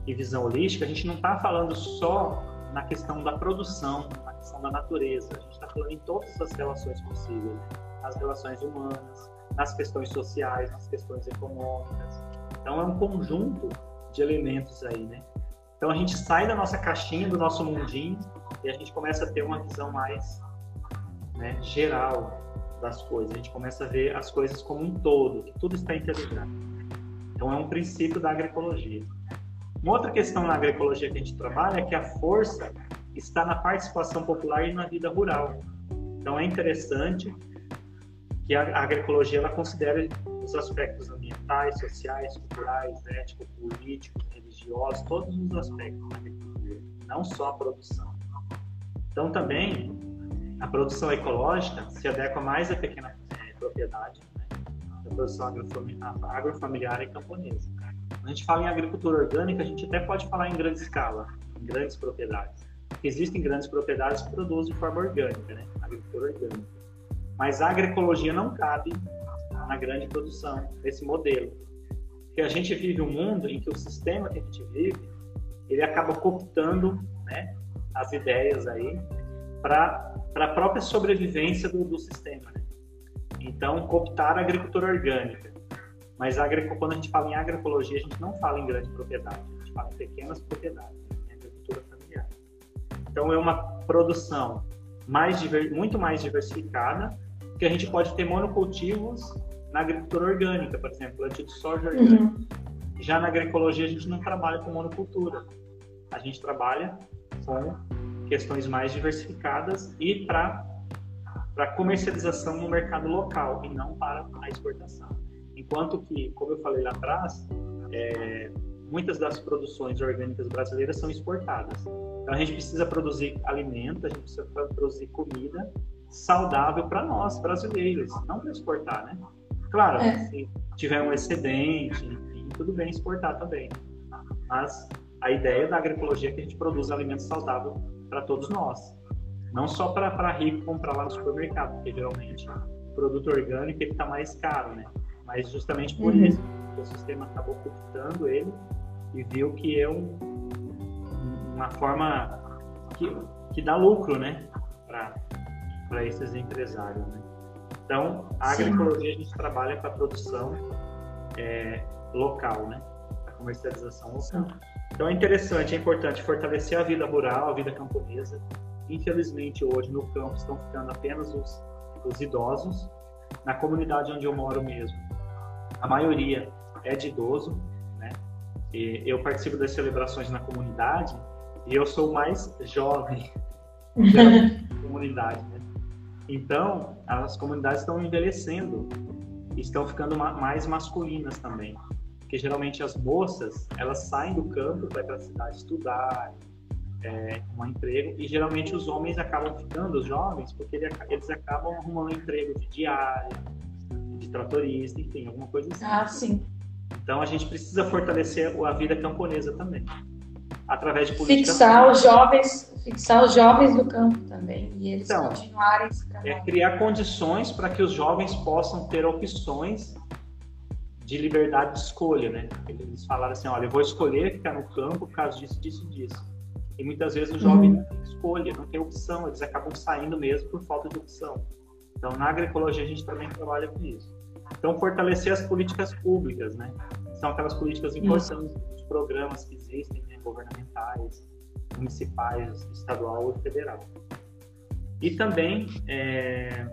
e visão holística, a gente não está falando só na questão da produção, na questão da natureza. A gente está falando em todas as relações possíveis, nas relações humanas, nas questões sociais, nas questões econômicas. Então é um conjunto de elementos aí, né? Então a gente sai da nossa caixinha, do nosso mundinho, e a gente começa a ter uma visão mais né, geral das coisas. A gente começa a ver as coisas como um todo, que tudo está interligado. Então é um princípio da agroecologia. Uma outra questão na agroecologia que a gente trabalha é que a força está na participação popular e na vida rural. Então é interessante que a agroecologia ela considere os aspectos ambientais, sociais, culturais, éticos, políticos, religiosos, todos os aspectos da agricultura, não só a produção. Então, também, a produção ecológica se adequa mais à pequena é, propriedade, né? a produção agrofamiliar e camponesa. Quando a gente fala em agricultura orgânica, a gente até pode falar em grande escala, em grandes propriedades. Existem grandes propriedades que produzem de forma orgânica, né? agricultura orgânica. Mas a agroecologia não cabe na grande produção, nesse modelo. Porque a gente vive um mundo em que o sistema que a gente vive, ele acaba cooptando né, as ideias aí para a própria sobrevivência do, do sistema. Né? Então, cooptar a agricultura orgânica. Mas a, quando a gente fala em agroecologia, a gente não fala em grande propriedade, a gente fala em pequenas propriedades, em agricultura familiar. Então, é uma produção mais, muito mais diversificada, Porque a gente pode ter monocultivos na agricultura orgânica, por exemplo, plantio de soja orgânica. Uhum. Já na agroecologia a gente não trabalha com monocultura. A gente trabalha com questões mais diversificadas e para para comercialização no mercado local e não para a exportação. Enquanto que, como eu falei lá atrás, é, muitas das produções orgânicas brasileiras são exportadas. Então a gente precisa produzir alimento, a gente precisa produzir comida saudável para nós brasileiros, não para exportar, né? Claro, é. se tiver um excedente, enfim, tudo bem exportar também. Mas a ideia da agroecologia é que a gente produza alimento saudável para todos nós. Não só para rico comprar lá no supermercado, porque geralmente o produto orgânico ele está mais caro, né? Mas justamente por uhum. isso, o sistema acabou captando ele e viu que é um, uma forma que, que dá lucro, né? Para esses empresários, né? Então, a Sim. agroecologia a gente trabalha para a produção é, local, né? A comercialização local. Sim. Então é interessante, é importante fortalecer a vida rural, a vida camponesa, Infelizmente, hoje no campo estão ficando apenas os, os idosos. Na comunidade onde eu moro mesmo, a maioria é de idoso, né? E eu participo das celebrações na comunidade e eu sou mais jovem [LAUGHS] da [LAUGHS] comunidade? Então, as comunidades estão envelhecendo estão ficando mais masculinas também. Porque geralmente as moças, elas saem do campo ir para a cidade estudar, é, um emprego e geralmente os homens acabam ficando, os jovens, porque eles acabam arrumando um emprego de diária, de tratorista, enfim, alguma coisa assim.
Ah, sim.
Então a gente precisa fortalecer a vida camponesa também, através de políticas.
Fixar os jovens, fixar os jovens do campo também e eles então, continuarem esse trabalho.
É criar condições para que os jovens possam ter opções de liberdade de escolha, né? Eles falaram assim, olha, eu vou escolher ficar no campo por causa disso, disso, disso. E muitas vezes o jovem uhum. não tem escolha, não tem opção, eles acabam saindo mesmo por falta de opção. Então, na agroecologia, a gente também trabalha com isso. Então, fortalecer as políticas públicas, né? São aquelas políticas importantes, os programas que existem, né? Governamentais, municipais, estadual e federal. E também é,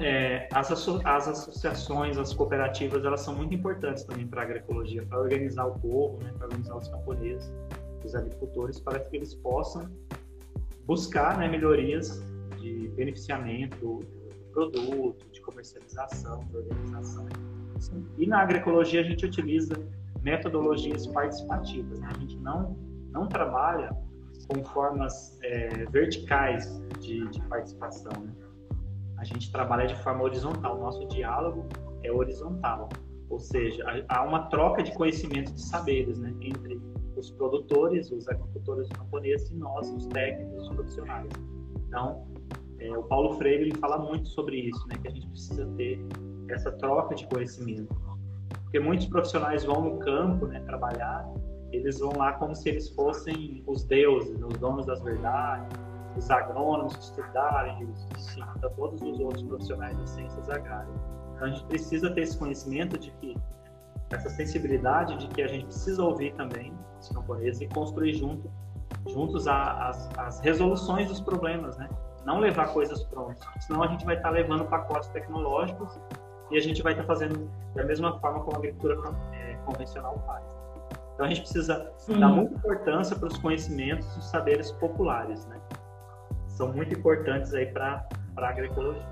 é, as, as, associações, as cooperativas, elas são muito importantes também para a agroecologia, para organizar o povo, né, para organizar os camponeses, os agricultores, para que eles possam buscar né, melhorias de beneficiamento do produto, de comercialização, de organização. E na agroecologia a gente utiliza metodologias participativas. Né? A gente não, não trabalha com formas é, verticais de, de participação. Né? a gente trabalha de forma horizontal. O nosso diálogo é horizontal, ou seja, há uma troca de conhecimentos de saberes né, entre os produtores, os agricultores camponeses e nós, os técnicos, os profissionais. Então, é, o Paulo Freire ele fala muito sobre isso, né, que a gente precisa ter essa troca de conhecimento. Porque muitos profissionais vão no campo né, trabalhar, eles vão lá como se eles fossem os deuses, os donos das verdades, os agrônomos que estudarem, os, todos os outros profissionais das ciências agrárias. Então a gente precisa ter esse conhecimento de que essa sensibilidade de que a gente precisa ouvir também os camponeses e construir junto, juntos a, as, as, resoluções dos problemas, né? Não levar coisas prontas, senão a gente vai estar levando pacotes tecnológicos e a gente vai estar fazendo da mesma forma como a agricultura é, convencional faz. Então a gente precisa Sim. dar muita importância para os conhecimentos e os saberes populares, né? são muito importantes aí para a agroecologia.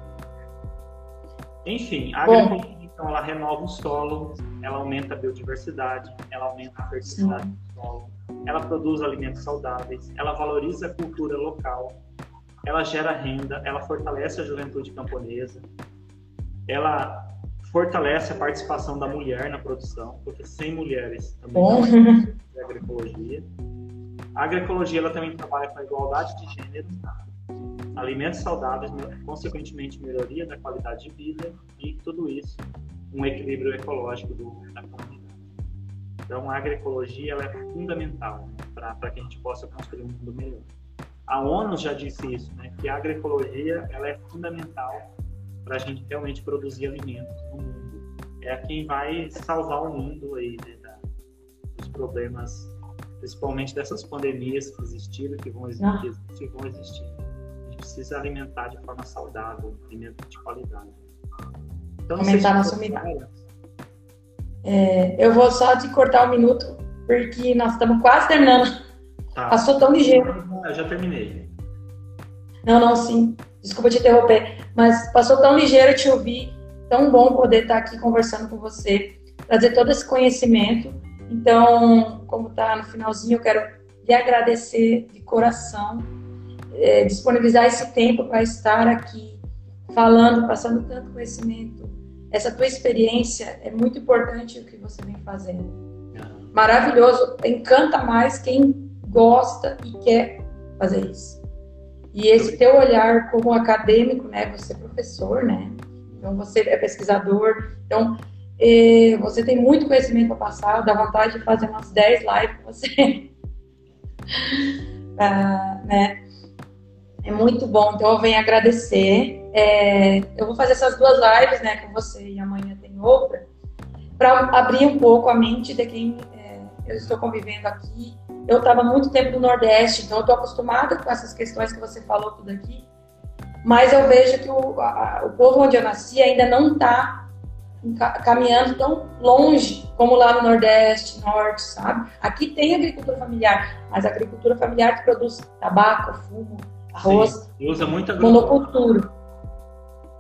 Enfim, a agroecologia, então, ela renova o solo, ela aumenta a biodiversidade, ela aumenta a fertilidade Sim. do solo, ela produz alimentos saudáveis, ela valoriza a cultura local, ela gera renda, ela fortalece a juventude camponesa, ela fortalece a participação da mulher na produção, porque sem mulheres também não é [LAUGHS] agroecologia. A agroecologia ela também trabalha com a igualdade de gênero, alimentos saudáveis, consequentemente melhoria da qualidade de vida e tudo isso um equilíbrio ecológico do, da comunidade. Então a agroecologia ela é fundamental né, para que a gente possa construir um mundo melhor. A ONU já disse isso, né, que a agroecologia ela é fundamental para a gente realmente produzir alimentos no mundo. É quem vai salvar o mundo aí né, da, dos problemas, principalmente dessas pandemias que existiram, que vão existir, ah. que vão existir precisa alimentar de forma saudável, alimento de qualidade. Então,
Aumentar nossa umidade. É, eu vou só te cortar um minuto, porque nós estamos quase terminando. Tá. Passou tão ligeiro.
Eu já terminei.
Não, não, sim. Desculpa te interromper, mas passou tão ligeiro te ouvir. Tão bom poder estar aqui conversando com você, trazer todo esse conhecimento. Então, como está no finalzinho, eu quero lhe agradecer de coração, é, disponibilizar esse tempo para estar aqui falando, passando tanto conhecimento. Essa tua experiência é muito importante o que você vem fazendo. Maravilhoso, encanta mais quem gosta e quer fazer isso. E esse teu olhar como acadêmico, né? Você é professor, né? Então você é pesquisador. Então eh, você tem muito conhecimento para passar. Dá vontade de fazer umas 10 lives com você. [LAUGHS] ah, né? É muito bom. Então eu venho agradecer. É, eu vou fazer essas duas lives, né, com você e amanhã tem outra, para abrir um pouco a mente de quem é, eu estou convivendo aqui eu estava muito tempo no Nordeste, então eu estou acostumada com essas questões que você falou tudo aqui. Mas eu vejo que o, a, o povo onde eu nasci ainda não está caminhando tão longe como lá no Nordeste, Norte, sabe? Aqui tem agricultura familiar, mas a agricultura familiar que produz tabaco, fumo, arroz.
Sim, usa muita
monocultura.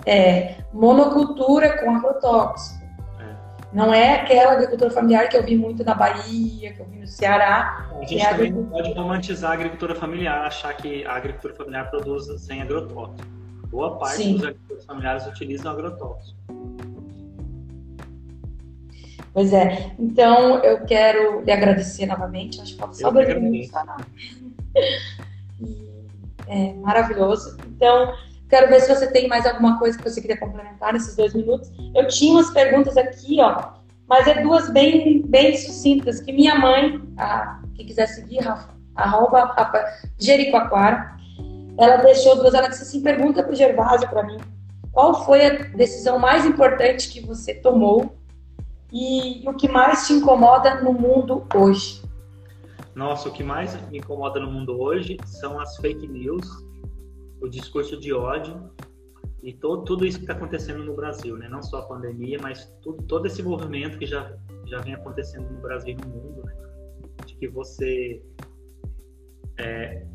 É, monocultura com agrotóxico. Não é aquela agricultura familiar que eu vi muito na Bahia, que eu vi no Ceará.
A gente é também não pode romantizar a agricultura familiar, achar que a agricultura familiar produz sem agrotóxico. Boa parte Sim. dos agricultores familiares utilizam agrotóxico.
Pois é. Então, eu quero lhe agradecer novamente. Acho que falta só dois minutos. [LAUGHS] É maravilhoso. Então, Quero ver se você tem mais alguma coisa que você queria complementar nesses dois minutos. Eu tinha umas perguntas aqui, ó, mas é duas bem, bem sucintas, que minha mãe, a, quem quiser seguir, Rafa, arroba Jericoacoara, ela deixou duas, ela disse assim, pergunta para o Gervásio para mim, qual foi a decisão mais importante que você tomou e o que mais te incomoda no mundo hoje?
Nossa, o que mais me incomoda no mundo hoje são as fake news o discurso de ódio e todo, tudo isso que está acontecendo no Brasil, né? Não só a pandemia, mas tudo, todo esse movimento que já, já vem acontecendo no Brasil e no mundo, né? De que você é,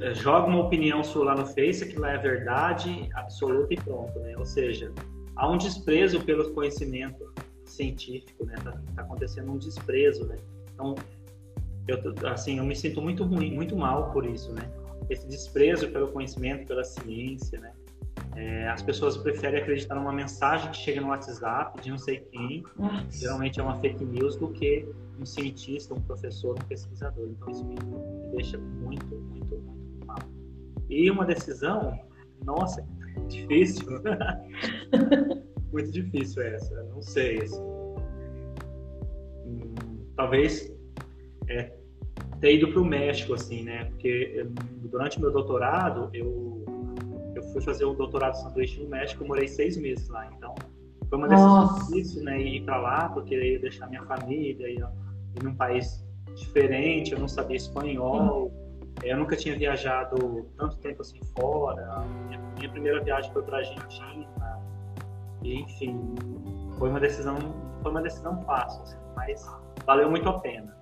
é, joga uma opinião sua lá no Face, que lá é verdade absoluta e pronto, né? Ou seja, há um desprezo pelo conhecimento científico, né? Tá, tá acontecendo um desprezo, né? Então, eu, assim, eu me sinto muito ruim, muito mal por isso, né? Esse desprezo pelo conhecimento, pela ciência, né? É, as pessoas preferem acreditar numa mensagem que chega no WhatsApp de não sei quem, Nossa. geralmente é uma fake news, do que um cientista, um professor, um pesquisador. Então isso me, me deixa muito, muito, muito mal. E uma decisão, nossa, [LAUGHS] difícil. [LAUGHS] muito difícil essa, não sei. Assim. Hum, talvez é, ter ido para o México, assim, né? Porque durante meu doutorado, eu, eu fui fazer o doutorado de sanduíche no México, eu morei seis meses lá. Então, foi uma decisão difícil, né? Ir para lá, porque eu ia deixar minha família, ia, ir num país diferente, eu não sabia espanhol, eu nunca tinha viajado tanto tempo assim fora. Minha, minha primeira viagem foi para Argentina. E, enfim, foi uma decisão, foi uma decisão fácil, assim, mas valeu muito a pena.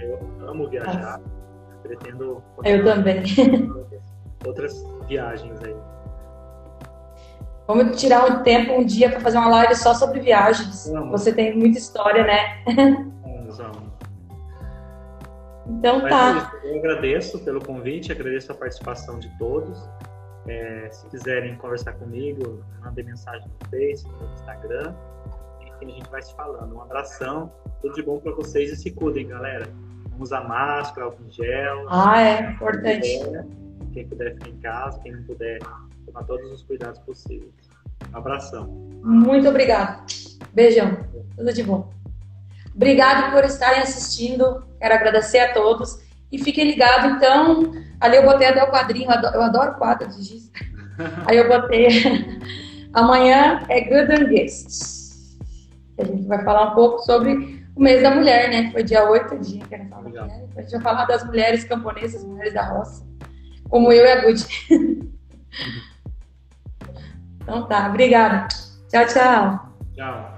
Eu amo viajar. Pretendo.
Eu também. [LAUGHS]
Outras viagens aí.
Vamos tirar um tempo, um dia, para fazer uma live só sobre viagens. Você tem muita história, né?
Vamos, vamos.
Então Mas tá.
É eu agradeço pelo convite, agradeço a participação de todos. É, se quiserem conversar comigo, mandem mensagem no Facebook, no Instagram. A gente vai se falando. Um abração, tudo de bom para vocês e se cuidem, galera usar máscara, álcool gel.
Ah, é importante.
Quem puder ficar em casa, quem não puder, tomar todos os cuidados possíveis. Um abração.
Muito obrigada. Beijão. Tudo de bom. Obrigado por estarem assistindo. Quero agradecer a todos. E fiquem ligados, então. Ali eu botei até o quadrinho, eu adoro quadro de giz. [LAUGHS] Aí eu botei. Amanhã é Good and Guests. A gente vai falar um pouco sobre o mês da mulher, né? Foi dia 8 dia que era falar Legal. mulher. A gente vai falar das mulheres camponesas, mulheres da roça, como eu e a Gucci. Então tá, obrigada. Tchau, tchau.
Tchau.